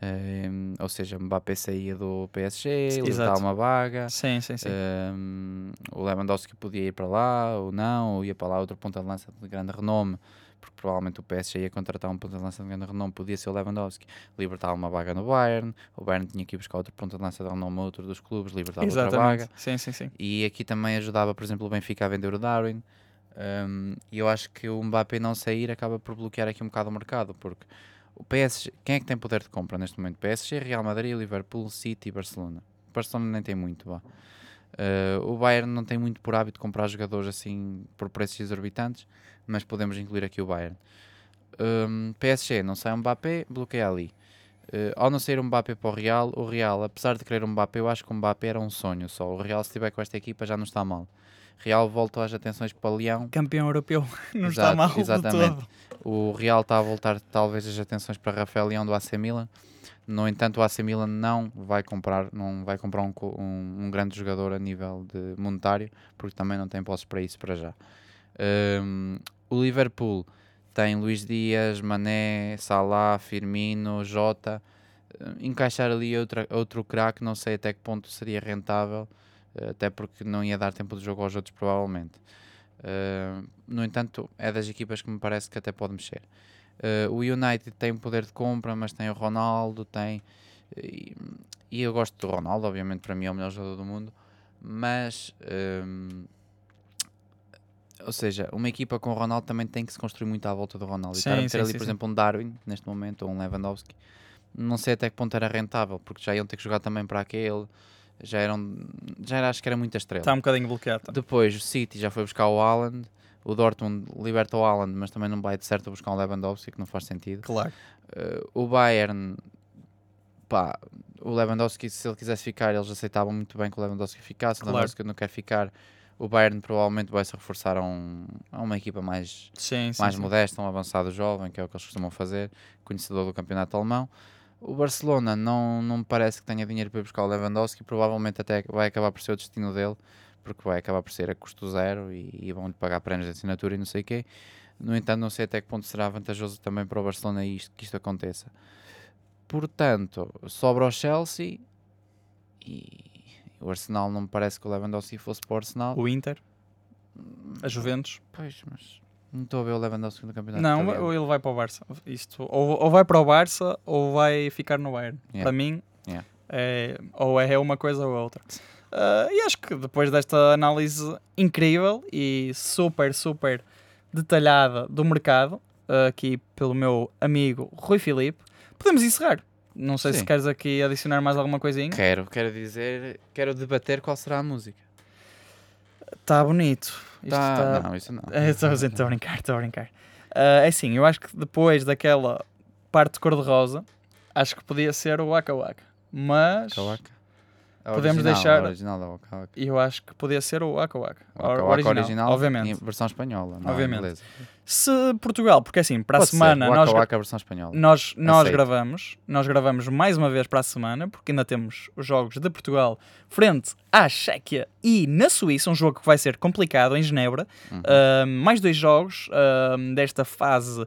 Eh, ou seja, Mbappé saía do PSG, libertava uma vaga. Sim, sim, sim. Um, o Lewandowski podia ir para lá ou não, ou ia para lá outro ponta de lança de grande renome, porque provavelmente o PSG ia contratar um ponta de lança de grande renome, podia ser o Lewandowski, libertava uma vaga no Bayern, o Bayern tinha que ir buscar outro ponta de lança de renome outro dos clubes, libertava outra vaga, Exatamente. Sim, sim, sim. e aqui também ajudava, por exemplo, o Benfica a vender o Darwin. Um, e eu acho que o Mbappé não sair acaba por bloquear aqui um bocado o mercado, porque o PSG, quem é que tem poder de compra neste momento? PSG, Real Madrid, Liverpool, City e Barcelona. Barcelona nem tem muito. Uh, o Bayern não tem muito por hábito comprar jogadores assim por preços exorbitantes, mas podemos incluir aqui o Bayern. Um, PSG, não sai um Mbappé, bloqueia ali. Uh, ao não sair um Mbappé para o Real, o Real, apesar de querer um Mbappé, eu acho que o Mbappé era um sonho só. O Real, se estiver com esta equipa, já não está mal. Real voltou às atenções para Leão. Campeão europeu. (laughs) Não está Exato, mal de exatamente. O Real está a voltar talvez as atenções para Rafael Leão do AC Milan. No entanto, o AC Milan não vai comprar, não vai comprar um, um- um grande jogador a nível de monetário, porque também não tem posses para isso para já. Um, o Liverpool tem Luís Dias, Mané, Salah, Firmino, Jota. Uh, encaixar ali outra, outro craque, não sei até que ponto seria rentável, até porque não ia dar tempo de jogo aos outros, provavelmente. Uh, no entanto, é das equipas que me parece que até pode mexer. Uh, o United tem poder de compra, mas tem o Ronaldo, tem. E, e eu gosto do Ronaldo, obviamente, para mim é o melhor jogador do mundo. Mas. um, ou seja, uma equipa com o Ronaldo também tem que se construir muito à volta do Ronaldo. e estar a Sim, meter sim, ali, sim, por sim. exemplo, um Darwin, neste momento, ou um Lewandowski. Não sei até que ponto era rentável, porque já iam ter que jogar também para aquele. Já eram. Já era, acho que era muita estrela. Está um bocadinho bloqueado. tá. Depois o City já foi buscar o Haaland, o Dortmund liberta o Haaland, mas também não vai de certo buscar um Lewandowski, que não faz sentido. Claro. Uh, o Bayern, pá, o Lewandowski, se ele quisesse ficar, eles aceitavam muito bem que o Lewandowski ficasse. O Claro. Lewandowski não quer ficar. O Bayern provavelmente vai se reforçar a, um- a uma equipa mais, Sim, sim. mais sim. modesta, um avançado jovem, que é o que eles costumam fazer, conhecedor do campeonato alemão. O Barcelona não, não me parece que tenha dinheiro para ir buscar o Lewandowski, provavelmente até vai acabar por ser o destino dele, porque vai acabar por ser a custo zero e, e vão-lhe pagar prémios de assinatura e não sei o quê. No entanto, não sei até que ponto será vantajoso também para o Barcelona isto, que isto aconteça. Portanto, sobra o Chelsea e o Arsenal não me parece que o Lewandowski fosse para o Arsenal. O Inter, a Juventus. Pois, mas não estou a ver o Lewandowski no campeonato. Não, italiano. ou ele vai para o Barça. Isto, ou, ou vai para o Barça ou vai ficar no Bayern. Yeah. Para mim, Yeah. é, ou é uma coisa ou outra. Ah, e acho que depois desta análise incrível e super, super detalhada do mercado, ah, aqui pelo meu amigo Rui Filipe, podemos encerrar. Não sei se Sim. queres aqui adicionar mais alguma coisinha. Quero, quero dizer, quero debater qual será a música. Está bonito. Isto Tá- tá- Não, isso não. (laughs) É, Estou a brincar, estou a brincar. Ah, é assim, eu acho que depois daquela parte cor-de-rosa, acho que podia ser o Waka Waka. Mas Waka Waka. Podemos original, deixar- a original da Waka Waka. eu acho que podia ser o Waka Waka. Waka Waka original, obviamente. em versão espanhola, não Obviamente. em inglesa. Se Portugal, porque assim, para Pode a semana ser, Waka nós, Waka versão espanhola. nós, nós Aceito. gravamos, nós gravamos mais uma vez para a semana, porque ainda temos os jogos de Portugal frente à Chequia e na Suíça, um jogo que vai ser complicado em Genebra. Uhum. Uh, mais dois jogos uh, desta fase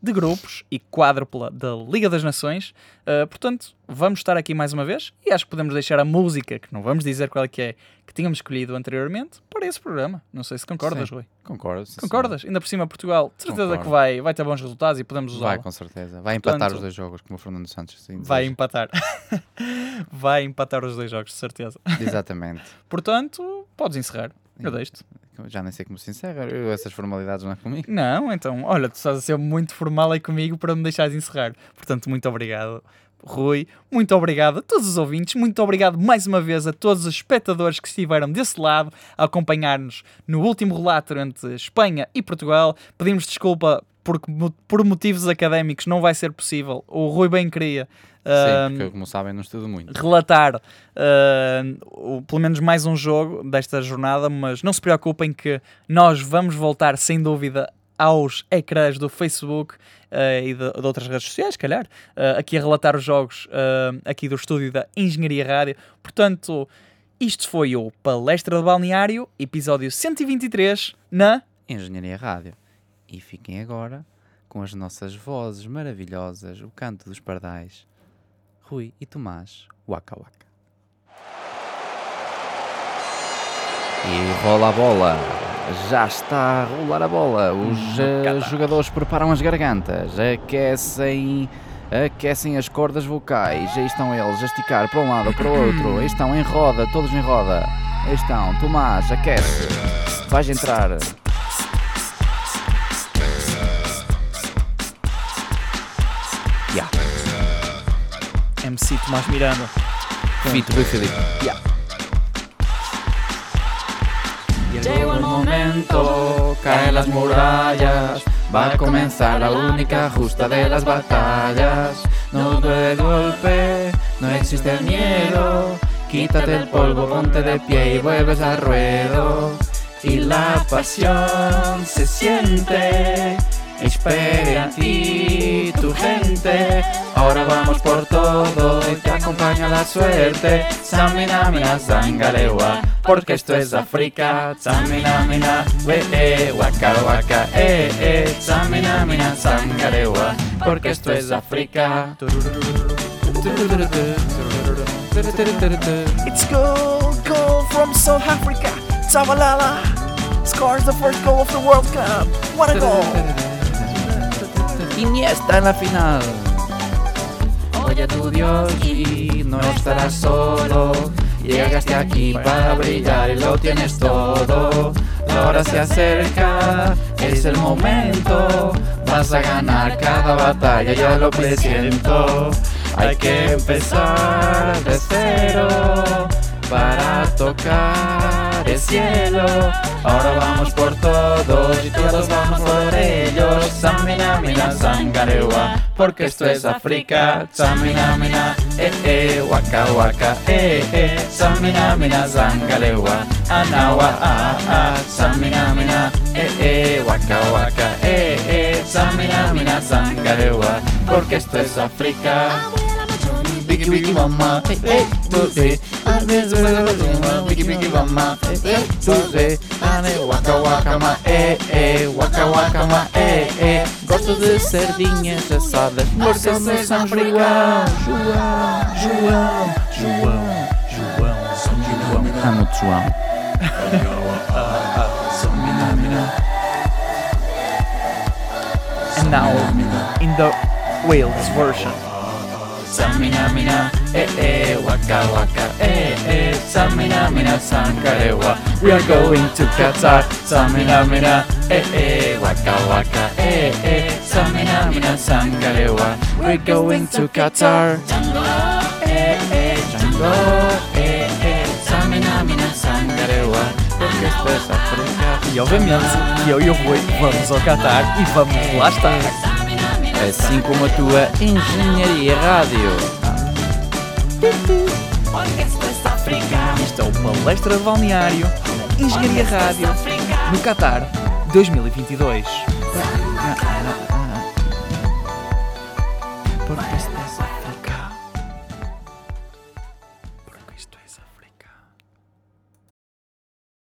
de grupos e quádrupla da Liga das Nações. Uh, portanto, vamos estar aqui mais uma vez e acho que podemos deixar a música, que não vamos dizer qual é que é, que tínhamos escolhido anteriormente, para esse programa. Não sei se concordas, Sim. Rui. Concordo. sim, Concordas? Ainda por cima, Portugal, de certeza Concordo. que vai, vai ter bons resultados e podemos usá-la. Vai, com certeza. Vai empatar Portanto, os dois jogos, como o Fernando Santos assim Vai deseja. empatar. (laughs) vai empatar os dois jogos, de certeza. Exatamente. (laughs) Portanto, podes encerrar. Eu deixo-te. Já nem sei como se encerra. Eu, essas formalidades não é comigo. Não, então, olha, tu estás a ser muito formal aí comigo para me deixares encerrar. Portanto, muito obrigado, Rui. Muito obrigado a todos os ouvintes. Muito obrigado mais uma vez a todos os espectadores que estiveram desse lado a acompanhar-nos no último relato entre Espanha e Portugal. Pedimos desculpa porque por motivos académicos não vai ser possível. O Rui bem queria. ah, Sim, porque eu, como sabem, não estudo muito. relatar ah, o- pelo menos mais um jogo desta jornada, mas não se preocupem que nós vamos voltar sem dúvida aos ecrãs do Facebook ah, e de, de outras redes sociais, se calhar, ah, aqui a relatar os jogos ah, aqui do estúdio da Engenharia Rádio. Portanto, isto foi o Palestra do Balneário, episódio 123, na Engenharia Rádio. E fiquem agora com as nossas vozes maravilhosas, o canto dos pardais. Rui e Tomás, Waka Waka. E rola a bola. Já está a rolar a bola. Os eh, jogadores preparam as gargantas, aquecem, aquecem as cordas vocais. Aí estão eles a esticar para um lado para o outro. Aí estão em roda, todos em roda. Aí estão. Tomás, aquece. Vais entrar. Yeah. MC Tomás Miranda. Fito, Rui Filipe. Llegó el momento, caen las murallas, va a comenzar la única justa de las batallas. No duele el golpe, no existe el miedo, quítate el polvo, ponte de pie y vuelves al ruedo. Y la pasión se siente, espera a ti tu gente. Ahora vamos por todo y te acompaña la suerte. Samina, mina, zangalewa, porque esto es África. Samina, mina, eh, waka, waka, eh, eh. Samina, mina, zangalewa, porque esto es África. It's goal, goal from South Africa. Tavalala scores the first goal of the World Cup. What a goal! Iniesta en la final. Oye tu Dios y no estarás solo. Llegaste aquí para brillar y lo tienes todo. La hora se acerca, es el momento. Vas a ganar cada batalla, ya lo presiento. Hay que empezar de cero para tocar el cielo. Ahora vamos por todos y todos vamos por ellos. Samina, mina, sangarewa, porque esto es África. Samina, mina, eh, eh, waka, waka, eh, eh. Samina, mina, sangarewa, anawa, ah, ah. Samina, mina, eh, eh, waka, waka, eh, eh. Samina, mina, sangarewa, porque esto es África. Abuela eh, eh, ah, eh, wiki wiki mama, hey hey, tuze. Wiki wiki mama, hey hey, tuze. Ane ah, waka waka ma, eh eh, waka waka ma, eh eh. Gosto de sardinhas assadas, porque eu sou São João, João, João, João, João, João. Amo-te, João. And now, in the Wales version. Samina mina, eh eh, waka waka, eh eh, Samina mina, sankarewa. We are going to Qatar. Samina mina, eh eh, waka waka, eh eh, Samina mina, sankarewa. We're going to Qatar. Django, eh eh, Django, eh eh, Samina mina, sankarewa. Porque estás a brincar. E obviamente que eu e o Rui vamos ao Qatar e vamos lá estar. Assim como a tua engenharia rádio. Isto é o Palestra de Balneário, Engenharia Rádio, no Qatar 2022.